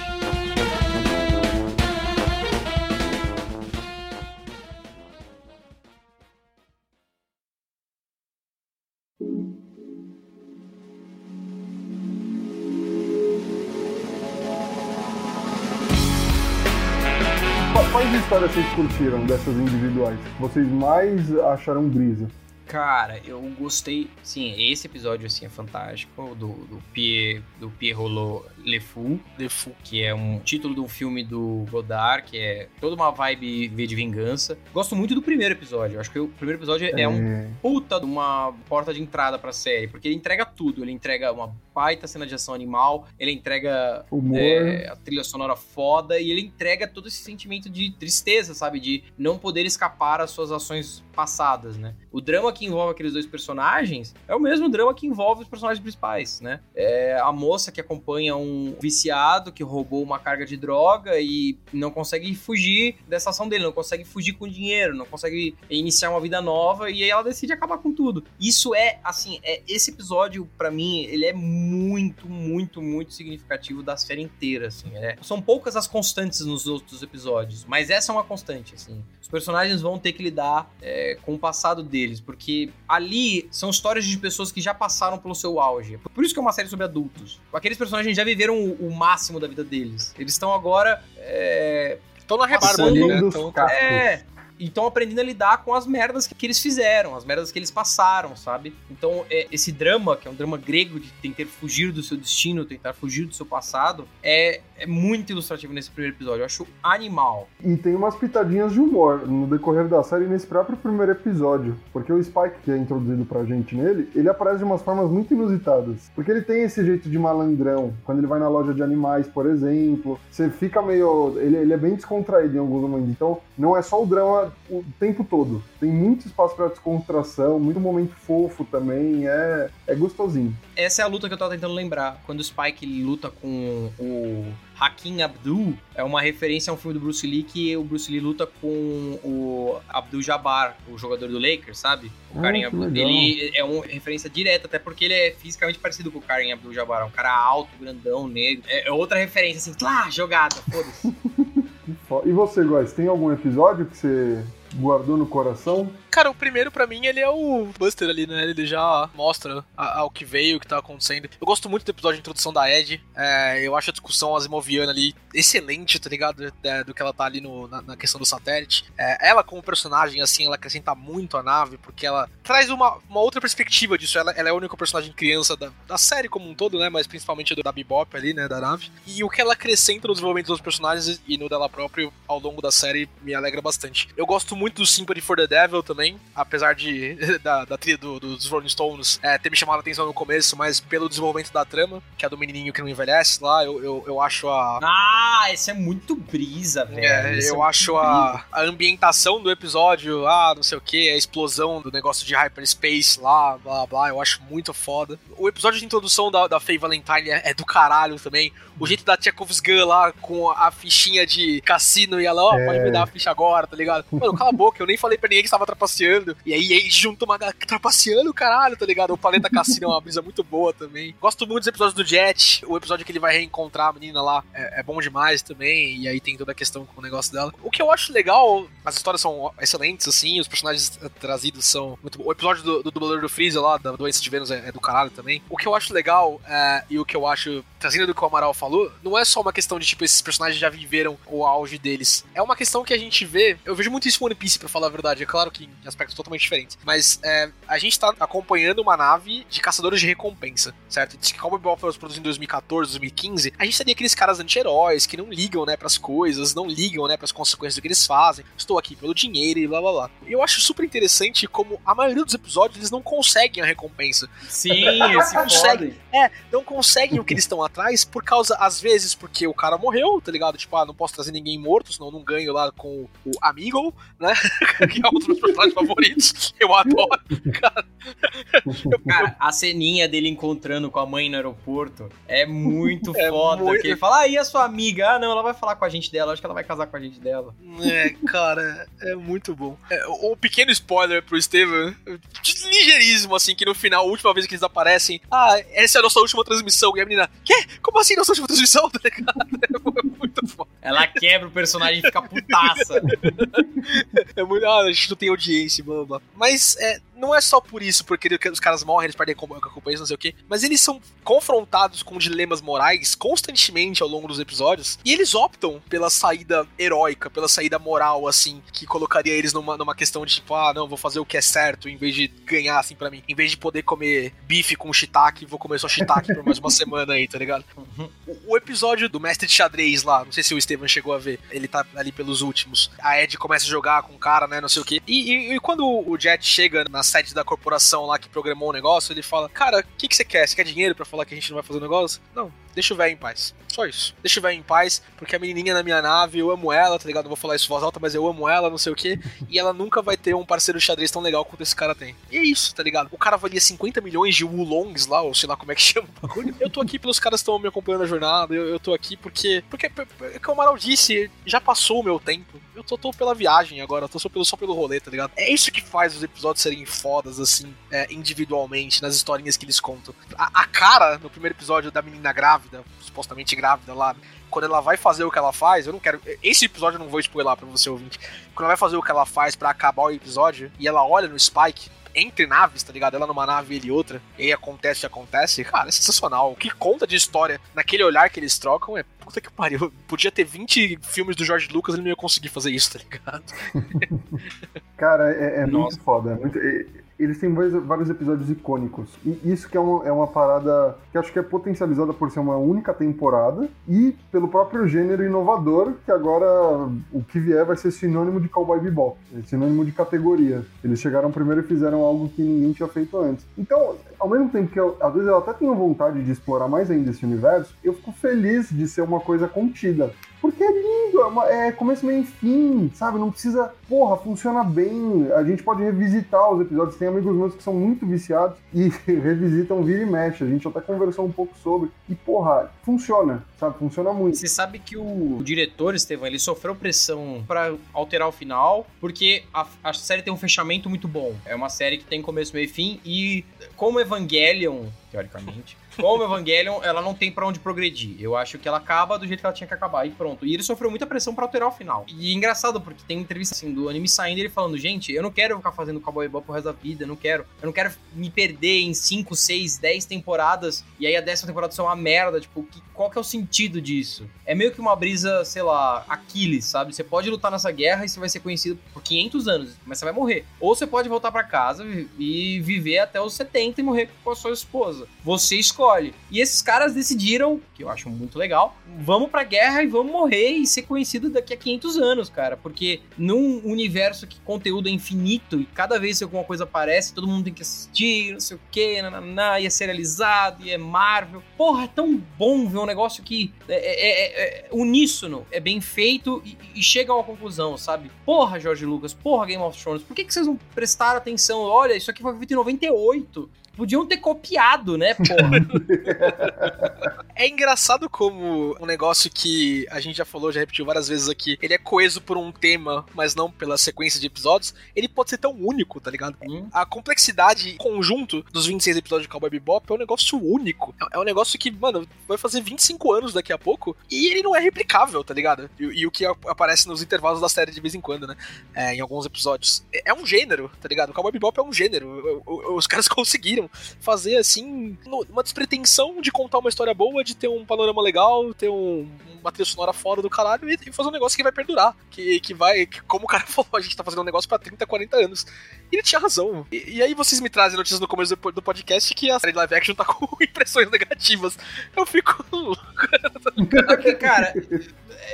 Quais histórias vocês curtiram dessas individuais? Vocês mais acharam brisa? Cara, eu gostei. Sim, esse episódio assim é fantástico do do Pierre do Pierre Rollo Le Fou, Le Fou, que é um título de um filme do Godard, que é toda uma vibe V de vingança. Gosto muito do primeiro episódio. Acho que o primeiro episódio é, é um puta de uma porta de entrada pra série, porque ele entrega tudo. Ele entrega uma baita cena de ação animal, ele entrega é, a trilha sonora foda e ele entrega todo esse sentimento de tristeza, sabe? De não poder escapar às suas ações passadas, né? O drama que envolve aqueles dois personagens é o mesmo drama que envolve os personagens principais, né? É a moça que acompanha um viciado que roubou uma carga de droga e não consegue fugir dessa ação dele, não consegue fugir com dinheiro, não consegue iniciar uma vida nova e aí ela decide acabar com tudo. Isso é, assim, é esse episódio, para mim, ele é muito, muito, muito significativo da série inteira, assim. É, são poucas as constantes nos outros episódios, mas essa é uma constante, assim. Os personagens vão ter que lidar é, com o passado deles, porque ali são histórias de pessoas que já passaram pelo seu auge. Por isso que é uma série sobre adultos. Aqueles personagens já viveram o, o máximo da vida deles. Eles estão agora. É, Estão na rebarba ali, né? dos Tão- cacos. é. E estão aprendendo a lidar com as merdas que, que eles fizeram, as merdas que eles passaram, sabe? Então, é, esse drama, que é um drama grego de tentar fugir do seu destino, tentar fugir do seu passado, é, é muito ilustrativo nesse primeiro episódio. Eu acho animal. E tem umas pitadinhas de humor no decorrer da série nesse próprio primeiro episódio. Porque o Spike, que é introduzido pra gente nele, ele aparece de umas formas muito inusitadas. Porque ele tem esse jeito de malandrão. Quando ele vai na loja de animais, por exemplo, você fica meio. Ele, ele é bem descontraído em alguns momentos. Então, não é só o drama o tempo todo. Tem muito espaço pra descontração, muito momento fofo também. É, é gostosinho. Essa é a luta que eu tava tentando lembrar. Quando o Spike luta com o Hakim Abdul, é uma referência a um filme do Bruce Lee que o Bruce Lee luta com o Abdul Jabbar, o jogador do Lakers, sabe? O Ah, Karim que Abdul. legal. Ele é uma referência direta, até porque ele é fisicamente parecido com o Karim Abdul Jabbar. É um cara alto, grandão, negro. É é outra referência, assim, lá, jogada, foda-se. Que fo- E você, Góis, tem algum episódio que você guardou no coração? Cara, o primeiro pra mim ele é o Buster ali, né? Ele já mostra a- a- o que veio, o que tá acontecendo. Eu gosto muito do episódio de introdução da Ed. É, eu acho a discussão asimoviana ali excelente, tá ligado? É, do que ela tá ali no- na, na questão do satélite. É, ela, como personagem, assim, ela acrescenta muito a nave, porque ela traz uma, uma outra perspectiva disso. Ela, ela é a única personagem criança da, da série como um todo, né? Mas principalmente da Bebop ali, né? Da nave. E o que ela acrescenta no desenvolvimento dos personagens e no dela próprio ao longo da série me alegra bastante. Eu gosto muito do Sympathy for the Devil também, apesar de da, da trilha do- dos Rolling Stones é, ter me chamado a atenção no começo, mas pelo desenvolvimento da trama, que é do menininho que não envelhece lá, eu, eu, eu acho a. ah, esse é muito brisa, velho. É, Esse é eu muito acho a, a ambientação do episódio, ah, não sei o que, a explosão do negócio de hyperspace lá, blá blá, eu acho muito foda. O episódio de introdução da, da Faye Valentine é, é do caralho também. O jeito da Chekhov's Gun lá com a fichinha de cassino e ela, ó, pode me dar a ficha agora, tá ligado? Mano, cala a boca, eu nem falei pra ninguém que estava trapaceando. E aí, aí junto uma trapaceando, caralho, tá ligado? O Planeta Cassino é uma brisa muito boa também. Gosto muito dos episódios do Jet, o episódio que ele vai reencontrar a menina lá é, é bom demais também. E aí tem toda a questão com o negócio dela. O que eu acho legal, as histórias são excelentes, assim, os personagens trazidos são muito bons. O episódio do, do dublador do Freeza lá, da doença de Vênus, é, é do caralho também. O que eu acho legal é, e o que eu acho, trazendo do que o Amaral falou, não é só uma questão de, tipo, esses personagens já viveram o auge deles. É uma questão que a gente vê, eu vejo muito isso em One Piece, pra falar a verdade, é claro que em aspectos totalmente diferentes, mas é, a gente tá acompanhando uma nave de caçadores de recompensa, certo? Diz que como o Bob foi produzido em 2014, 2015, a gente teria aqueles caras anti-heróis que não ligam, né, pras coisas, não ligam, né, pras consequências do que eles fazem. Estou aqui pelo dinheiro e blá blá blá. E eu acho super interessante como a maioria dos episódios eles não conseguem a recompensa. Sim, esse Consegue. foda. É, não conseguem o que eles estão atrás por causa, às vezes, porque o cara morreu, tá ligado? Tipo, ah, não posso trazer ninguém morto, senão eu não ganho lá com o Amigo, né? que é dos meus personagens favoritos. Eu adoro. Cara, a ceninha dele encontrando com a mãe no aeroporto é muito É foda. muito- Que ele fala, ah, e a sua amiga? Ah, não, ela vai falar com a gente dela, acho que ela vai casar com a gente dela. É, cara, é muito bom. É, um pequeno spoiler pro Steven, ligeiríssimo, assim, que no final, a última vez que eles aparecem, ah, essa é a nossa última transmissão. E a menina, quê? Como assim nossa última transmissão? Tá ligado? É muito foda. Ela quebra o personagem e fica putaça. É muito, ah, a gente não tem audiência, blá blá. Mas é, não é só por isso, porque os caras morrem, eles perdem a companhia, não sei o quê. Mas eles são confrontados com dilemas morais constantemente ao longo dos episódios. E eles optam pela saída heróica, pela saída moral, assim, que colocaria eles numa, numa questão de tipo, ah, não, vou fazer o que é certo, em vez de ganhar, assim, pra mim. Em vez de poder comer bife com shiitake, vou comer só shiitake por mais uma semana aí, tá ligado? O, o episódio do mestre de xadrez lá, não sei se o Steven chegou a ver, ele tá ali pelos últimos. A Ed começa a jogar com o cara, né, não sei o quê. E, e- e quando o Jet chega na sede da corporação lá que programou o negócio, ele fala: Cara, o que, que você quer? Você quer dinheiro pra falar que a gente não vai fazer o negócio? Não. Deixa o velho em paz. Só isso. Deixa o velho em paz, porque a menininha na minha nave, eu amo ela, tá ligado? Não vou falar isso em voz alta, mas eu amo ela, não sei o quê. E ela nunca vai ter um parceiro de xadrez tão legal quanto esse cara tem. E é isso, tá ligado? O cara valia 50 milhões de Wulongs lá, ou sei lá como é que chama o bagulho. Eu tô aqui pelos caras que estão me acompanhando na jornada, eu, eu tô aqui porque. Porque, é que o Amaral disse, já passou o meu tempo. Eu tô, tô pela viagem agora, eu tô só pelo, só pelo rolê, tá ligado? É isso que faz os episódios serem fodas, assim, é, individualmente, nas historinhas que eles contam. A, a cara, no primeiro episódio da menina grávida, supostamente grávida lá, quando ela vai fazer o que ela faz, eu não quero. Esse episódio eu não vou spoiler pra você ouvinte. Quando ela vai fazer o que ela faz para acabar o episódio e ela olha no Spike, entre naves, tá ligado? Ela numa nave e ele outra, e aí acontece o que acontece, cara, é sensacional. O que conta de história naquele olhar que eles trocam é puta que pariu. Podia ter 20 filmes do George Lucas, ele não ia conseguir fazer isso, tá ligado? cara, é, é muito foda. É muito, é, eles têm vários episódios icônicos. E isso que é uma, é uma parada que acho que é potencializada por ser uma única temporada e pelo próprio gênero inovador, que agora o que vier vai ser sinônimo de Cowboy Bebop, é sinônimo de categoria. Eles chegaram primeiro e fizeram algo que ninguém tinha feito antes. Então, ao mesmo tempo que eu, às vezes eu até tenho vontade de explorar mais ainda esse universo, eu fico feliz de ser uma coisa contida. Porque é lindo, é, é começo, meio e fim, sabe? Não precisa. Porra, funciona bem. A gente pode revisitar os episódios. Tem amigos meus que são muito viciados e revisitam vira e mexe. A gente até conversou um pouco sobre. E, porra, funciona, sabe? Funciona muito. Você sabe que o, o diretor, Estevão, ele sofreu pressão para alterar o final, porque a, a série tem um fechamento muito bom. É uma série que tem começo, meio e fim. E como Evangelion, teoricamente. Como Evangelion, ela não tem para onde progredir. Eu acho que ela acaba do jeito que ela tinha que acabar e pronto. E ele sofreu muita pressão para alterar o final. E é engraçado, porque tem entrevista assim do anime saindo ele falando: gente, eu não quero ficar fazendo Cowboy Bebop pro resto da vida, eu não quero. Eu não quero me perder em 5, 6, 10 temporadas e aí a décima temporada ser uma merda. Tipo, que, qual que é o sentido disso? É meio que uma brisa, sei lá, Aquiles, sabe? Você pode lutar nessa guerra e você vai ser conhecido por 500 anos, mas você vai morrer. Ou você pode voltar para casa e viver até os 70 e morrer com a sua esposa. Você escolhe. E esses caras decidiram, que eu acho muito legal, vamos pra guerra e vamos morrer e ser conhecido daqui a 500 anos, cara. Porque num universo que conteúdo é infinito e cada vez que alguma coisa aparece, todo mundo tem que assistir, não sei o que, nananá, e é serializado, e é Marvel. Porra, é tão bom ver um negócio que é, é, é, é uníssono, é bem feito e, e, chega a uma conclusão, sabe? Porra, George Lucas, porra, Game of Thrones, por que, que vocês não prestaram atenção? Olha, isso aqui foi feito em 98. Podiam ter copiado, né, porra? é engraçado como um negócio que a gente já falou, já repetiu várias vezes aqui, ele é coeso por um tema, mas não pela sequência de episódios, ele pode ser tão único, tá ligado? Hum. A complexidade conjunto dos 26 episódios de Cowboy Bebop é um negócio único. É um negócio que, mano, vai fazer 25 anos daqui a pouco e ele não é replicável, tá ligado? E, e o que aparece nos intervalos da série de vez em quando, né? É, em alguns episódios. É, é um gênero, tá ligado? O Cowboy Bebop é um gênero. Os caras conseguiram conseguiram fazer, assim, uma despretensão de contar uma história boa, de ter um panorama legal, ter um, uma trilha sonora fora do caralho e, fazer um negócio que vai perdurar. Que, que vai, que, como o cara falou, a gente tá fazendo um negócio pra 30, 40 anos. E ele tinha razão. E, e aí vocês me trazem notícias no começo do, do podcast que a série de live action tá com impressões negativas. Eu fico. Porque, cara,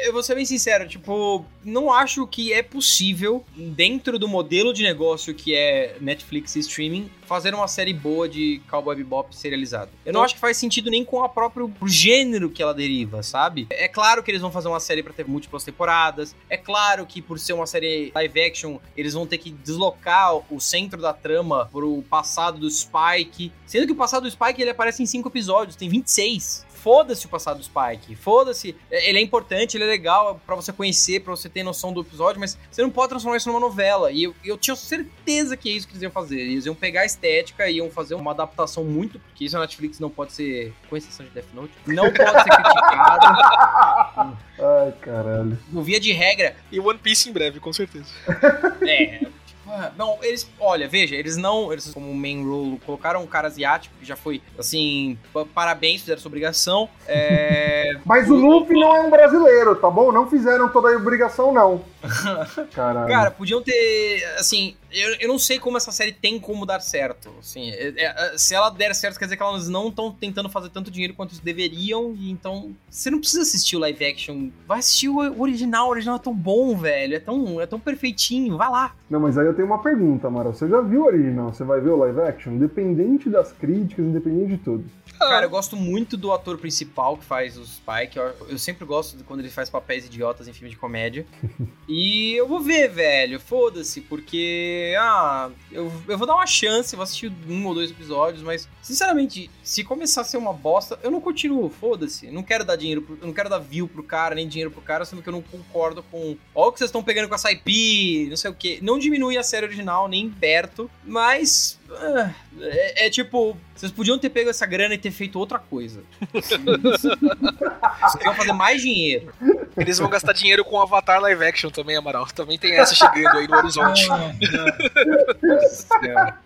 eu vou ser bem sincero, tipo, não acho que é possível, dentro do modelo de negócio que é Netflix e streaming, fazer uma série boa de Cowboy Bebop serializado. Eu não acho que faz sentido nem com a próprio gênero que ela deriva, sabe? É claro que eles vão fazer uma série para ter múltiplas temporadas. É claro que por ser uma série live action, eles vão ter que deslocar o centro da trama pro passado do Spike. Sendo que o passado do Spike ele aparece em cinco episódios, tem 26 foda-se o passado do Spike, foda-se. É, ele é importante, ele é legal para você conhecer, para você ter noção do episódio, mas você não pode transformar isso numa novela. E eu, eu tinha certeza que é isso que eles iam fazer. Eles iam pegar a estética e iam fazer uma adaptação muito, porque isso a Netflix não pode ser, com exceção de Death Note, não pode ser criticado. Ai, caralho. No via de regra. E One Piece em breve, com certeza. É, não, eles, olha, veja, eles não, eles como main role colocaram um cara asiático, que já foi, assim, parabéns, fizeram sua obrigação. É... Mas o Luffy não é um brasileiro, tá bom? Não fizeram toda a obrigação, não. Caralho. Cara, podiam ter. Assim, eu, eu não sei como essa série tem como dar certo. Assim, é- é- se ela der certo, quer dizer que elas não estão tentando fazer tanto dinheiro quanto eles deveriam. Então, você não precisa assistir o live action. Vai assistir o original. O original é tão bom, velho. É tão, é tão perfeitinho. Vai lá. Não, mas aí eu tenho uma pergunta, Amaral. Você já viu o original? Você vai ver o live action? Independente das críticas, independente de tudo. Cara, eu gosto muito do ator principal que faz o Spike. Eu, eu sempre gosto de quando ele faz papéis idiotas em filme de comédia. e eu vou ver, velho. Foda-se, porque. Ah, eu, eu vou dar uma chance, vou assistir um ou dois episódios, mas, sinceramente, se começar a ser uma bosta, eu não continuo. Foda-se. Não quero dar dinheiro, pro, não quero dar view pro cara, nem dinheiro pro cara, sendo que eu não concordo com. Ó, o que vocês estão pegando com essa IP, não sei o quê. Não diminui a série original, nem perto, mas. Ah, é, é tipo, vocês podiam ter pego essa grana e ter feito outra coisa. Vocês iam fazer mais dinheiro. Eles vão gastar dinheiro com Avatar live action também, Amaral. Também tem essa chegando aí no horizonte.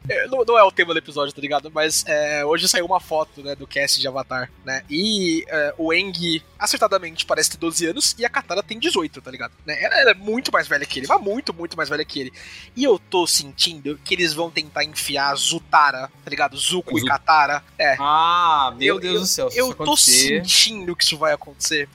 É, não, não é o tema do episódio, tá ligado? Mas é, hoje saiu uma foto né, do cast de Avatar, né? E é, o Eng, acertadamente, parece ter 12 anos e a Katara tem 18, tá ligado? Né? Ela, ela é muito mais velha que ele, mas muito, muito mais velha que ele. E eu tô sentindo que eles vão tentar enfiar Zutara, tá ligado? Zuko e Katara. É. Ah, meu Eu- Deus do céu. Eu tô acontecer... sentindo que isso vai acontecer.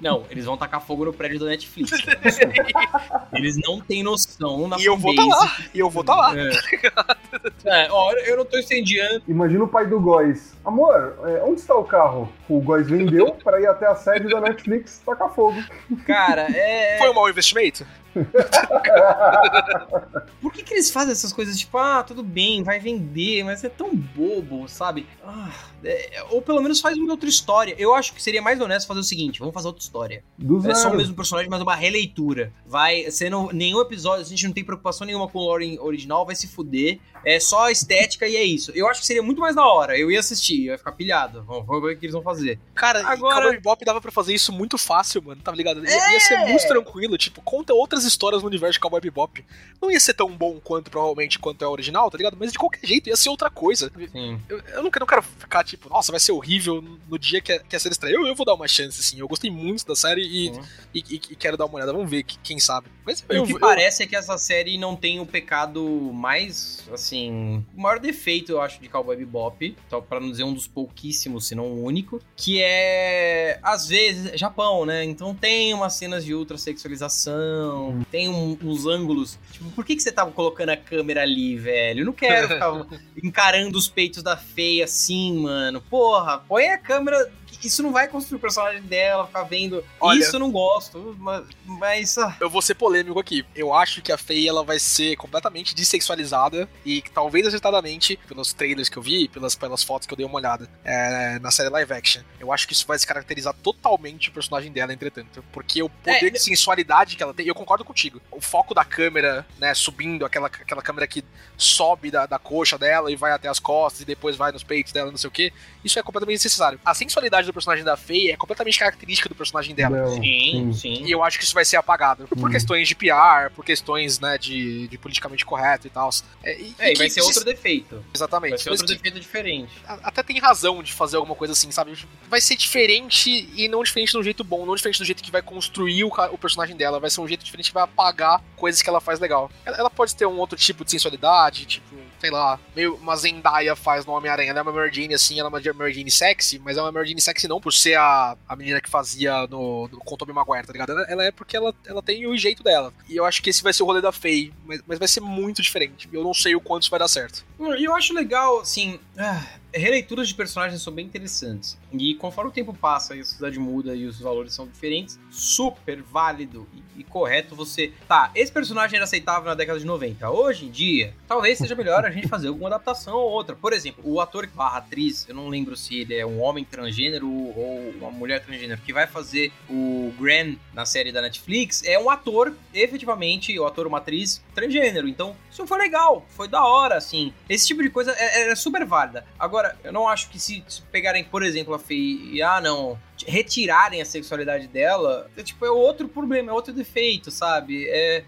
Não, eles vão tacar fogo no prédio da Netflix. eles não têm noção na e eu vou tá lá. E eu vou tá lá. É. é, ó, eu não tô incendiando. Imagina o pai do Góis. Amor, é, onde está o carro? O Góis vendeu para ir até a sede da Netflix tacar fogo. Cara, é. Foi um mau investimento? Por que, que eles fazem essas coisas tipo, ah, tudo bem, vai vender, mas é tão bobo, sabe? Ah, é, ou pelo menos faz uma outra história. Eu acho que seria mais honesto fazer o seguinte: vamos fazer outra história. Do. É só o mesmo personagem, mas uma releitura. Vai sendo nenhum episódio, a gente não tem preocupação nenhuma com o lore original, vai se fuder. É só a estética e é isso. Eu acho que seria muito mais da hora. Eu ia assistir, eu ia ficar pilhado. Vamos, vamos ver o que eles vão fazer. Cara, Agora-. Cowboy Bebop dava pra fazer isso muito fácil, mano, tá ligado? Ia, ia ser muito tranquilo, tipo, conta outras histórias no universo de Cowboy Bebop. Não ia ser tão bom quanto, provavelmente, quanto é o original, tá ligado? Mas de qualquer jeito, ia ser outra coisa. Sim. Eu, eu não, quero- não quero ficar, tipo, nossa, vai ser horrível no dia que a, que a série estreia. Eu, eu vou dar uma chance, assim. Eu gostei muito da série e, e, e- e quero dar uma olhada. Vamos ver, que- quem sabe. Mas eu, o que parece é que essa série não tem o pecado mais, assim, o maior defeito, eu acho, de Cowboy Bebop, só pra não dizer um dos pouquíssimos, se não o único, que é, às vezes, Japão, né? Então tem umas cenas de ultra sexualização, tem um- uns ângulos, tipo, por que que você tava colocando a câmera ali, velho? Eu não quero ficar encarando os peitos da feia assim, mano. Porra, põe a câmera... Isso não vai construir o personagem dela, ficar vendo. Olha- Isso eu não gosto, mas. ah, Eu vou ser polêmico aqui. Eu acho que a Faye ela vai ser completamente dessexualizada e talvez acertadamente, pelos trailers que eu vi, pelas, pelas fotos que eu dei uma olhada é, na série live action, eu acho que isso vai descaracterizar totalmente o personagem dela, entretanto. Porque o poder É, de sensualidade que ela tem, eu concordo contigo. O foco da câmera, né, subindo, aquela, aquela câmera que sobe da, da coxa dela e vai até as costas e depois vai nos peitos dela, não sei o que, isso é completamente desnecessário. A sensualidade do personagem da Faye é completamente característica do personagem dela. Dela. sim, sim. E eu acho que isso vai ser apagado. Por Hum. questões de PR, por questões, né, de, de politicamente correto e tal. É, e, É, e que- vai ser outro defeito. Exatamente. Vai ser outro que defeito diferente. até tem razão de fazer alguma coisa assim, sabe? Vai ser diferente e não diferente do jeito bom, não diferente do jeito que vai construir o, o personagem dela. Vai ser um jeito diferente que vai apagar coisas que ela faz legal. Ela, ela pode ter um outro tipo de sensualidade, tipo, sei lá, meio uma Zendaya faz no Homem-Aranha. Ela é uma Mary Jane assim, ela é uma Mary Jane sexy, mas é uma Mary Jane sexy não por ser a, a menina que fazia no, no com Maguire, tá ligado? Ela, ela é porque ela, ela tem o jeito dela. E eu acho que esse vai ser o rolê da Faye, mas, mas vai ser muito diferente. Eu não sei o quanto isso vai dar certo. E eu acho legal, assim. ah, releituras de personagens são bem interessantes. E conforme o tempo passa e a sociedade muda e os valores são diferentes, super válido e, e correto você. Tá, esse personagem era aceitável na década de 90. Hoje em dia, talvez seja melhor a gente fazer alguma adaptação ou outra. Por exemplo, o ator barra atriz, eu não lembro se ele é um homem transgênero ou uma mulher transgênero, que vai fazer o Gran na série da Netflix, é um ator, efetivamente, o ator, uma atriz transgênero. Então, isso foi legal, foi da hora, assim. Esse tipo de coisa é, é super válida. Agora, eu não acho que se, se pegarem, por exemplo, a Faye e, ah, não, retirarem a sexualidade dela, é, tipo, é outro problema, é outro defeito, sabe? É,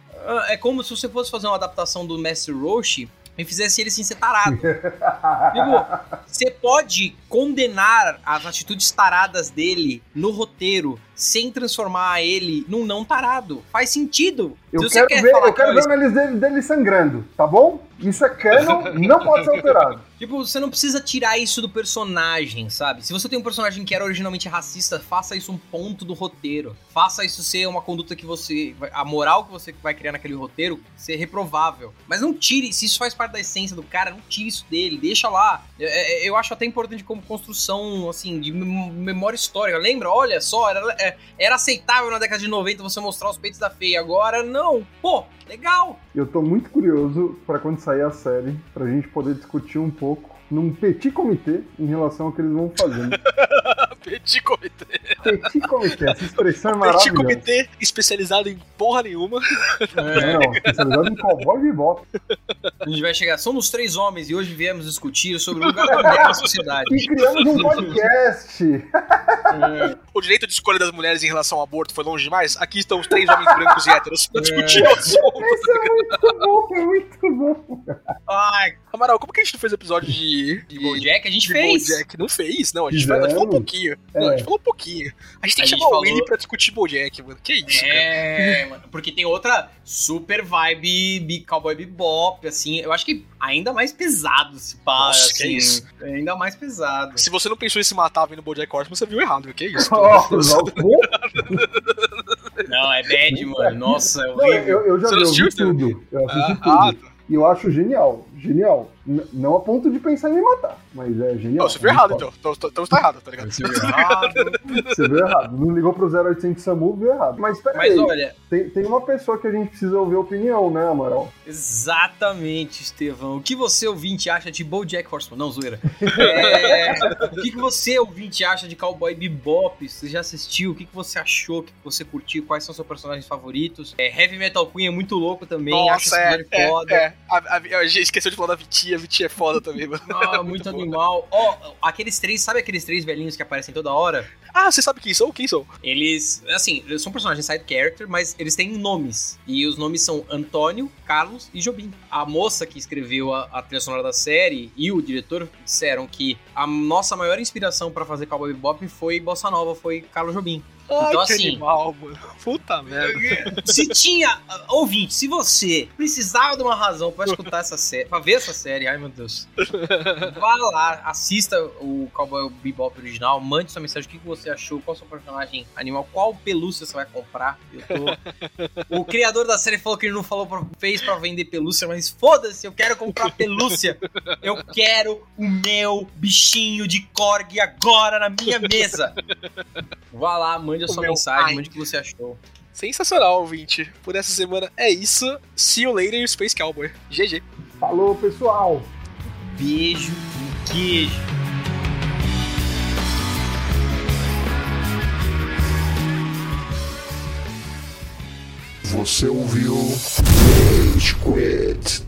é como se você fosse fazer uma adaptação do Mestre Roshi mas fizesse ele sim ser tarado. tipo, você pode condenar as atitudes taradas dele no roteiro sem transformar ele num não tarado. Faz sentido. Eu Se você quero quer ver, falar eu quero que ver o nariz dele, dele sangrando, tá bom? Isso é canon, não pode ser alterado. Tipo, você não precisa tirar isso do personagem, sabe? Se você tem um personagem que era originalmente racista, faça isso um ponto do roteiro. Faça isso ser uma conduta que você. A moral que você vai criar naquele roteiro ser reprovável. Mas não tire, se isso faz parte da essência do cara, não tire isso dele, deixa lá. Eu, eu acho até importante como construção, assim, de memória histórica. Lembra? Olha só, era, é, era aceitável na década de 90 você mostrar os peitos da feia. Agora, não. Pô, legal. Eu tô muito curioso para quando sair a série, pra gente poder discutir um pouco num petit comitê em relação ao que eles vão fazendo. petit comitê. Petit comitê, essa expressão é Petit maravilhosa. comitê especializado em porra nenhuma. Não, especializado em cowboy bebop. A gente vai chegar. Somos três homens e hoje viemos discutir sobre o lugar da mulher na sociedade. E criamos um podcast. O direito de escolha das mulheres em relação ao aborto foi longe demais. Aqui estão os três homens brancos e héteros pra discutir o assunto. Esse é muito bom, é muito bom. Ai, Amaral, como que a gente não fez episódio de. De Bojack a gente de fez. Bojack? Não fez, não. A gente, fez, a gente falou um pouquinho. É. Não, a gente falou um pouquinho. A gente tem A que chamar falou- o Willy pra discutir Bojack, mano. Que isso, cara. É, mano, porque tem outra super vibe bi- cowboy bebop, assim, eu acho que ainda mais pesado se pá, Nossa, que assim, isso. ainda mais pesado. Se você não pensou em se matar vendo Bojack Horseman, você viu errado. Que isso? Não, é bad, mano, nossa, é Não, horrível. eu, eu já vi, eu vi tudo. Eu assisti Ah, tudo. E eu acho genial, genial. Não a ponto de pensar em me matar, mas é genial. Não, você viu errado, então. Então, então você tá errado, tá ligado? Você viu errado. Você viu errado. Não ligou pro 0800 SAMU, viu errado. Mas peraí, Mas olha, tem, tem uma pessoa que a gente precisa ouvir a opinião, né, Amaral? exatamente, Estevão. O que você, ouvinte, acha de Bojack Horseman? Não, zoeira. É, o que, que você, ouvinte, acha de Cowboy Bebop? Você já assistiu? O que, que você achou? O que, você curtiu? Quais são seus personagens favoritos? É, Heavy Metal Queen é muito louco também. acho Nossa, é, episódio é, foda. é. A, a, eu esqueceu de falar da Vitia. É foda também, mano. Ah, muito animal. Ó, aqueles três, sabe aqueles três velhinhos que aparecem toda hora? Ah, você sabe quem são? Quem são? Eles, assim, são personagens side character, mas eles têm nomes. E os nomes são Antônio, Carlos e Jobim. A moça que escreveu a, a trilha sonora da série e o diretor disseram que a nossa maior inspiração pra fazer Cowboy Bebop foi Bossa Nova, foi Carlos Jobim. Ai, Então, assim- animal, mano. Puta merda. Se tinha, ouvinte, se você precisava de uma razão pra escutar essa série, pra ver essa série, ai meu Deus, vá lá, assista o Cowboy Bebop original, mande sua mensagem, o que você achou, qual seu personagem animal, qual pelúcia você vai comprar. Eu tô... O criador da série falou que ele não falou pra, fez pra vender pelúcia, mas foda-se, eu quero comprar pelúcia. Eu quero o meu bichinho de Korg agora na minha mesa. Vá lá, mande a O sua meu mensagem, ai. mande o que você achou. Sensacional, ouvinte. Por essa semana é isso. See you later, Space Cowboy. GG. Falou, pessoal! Beijo e queijo. Você ouviu Rage Quit.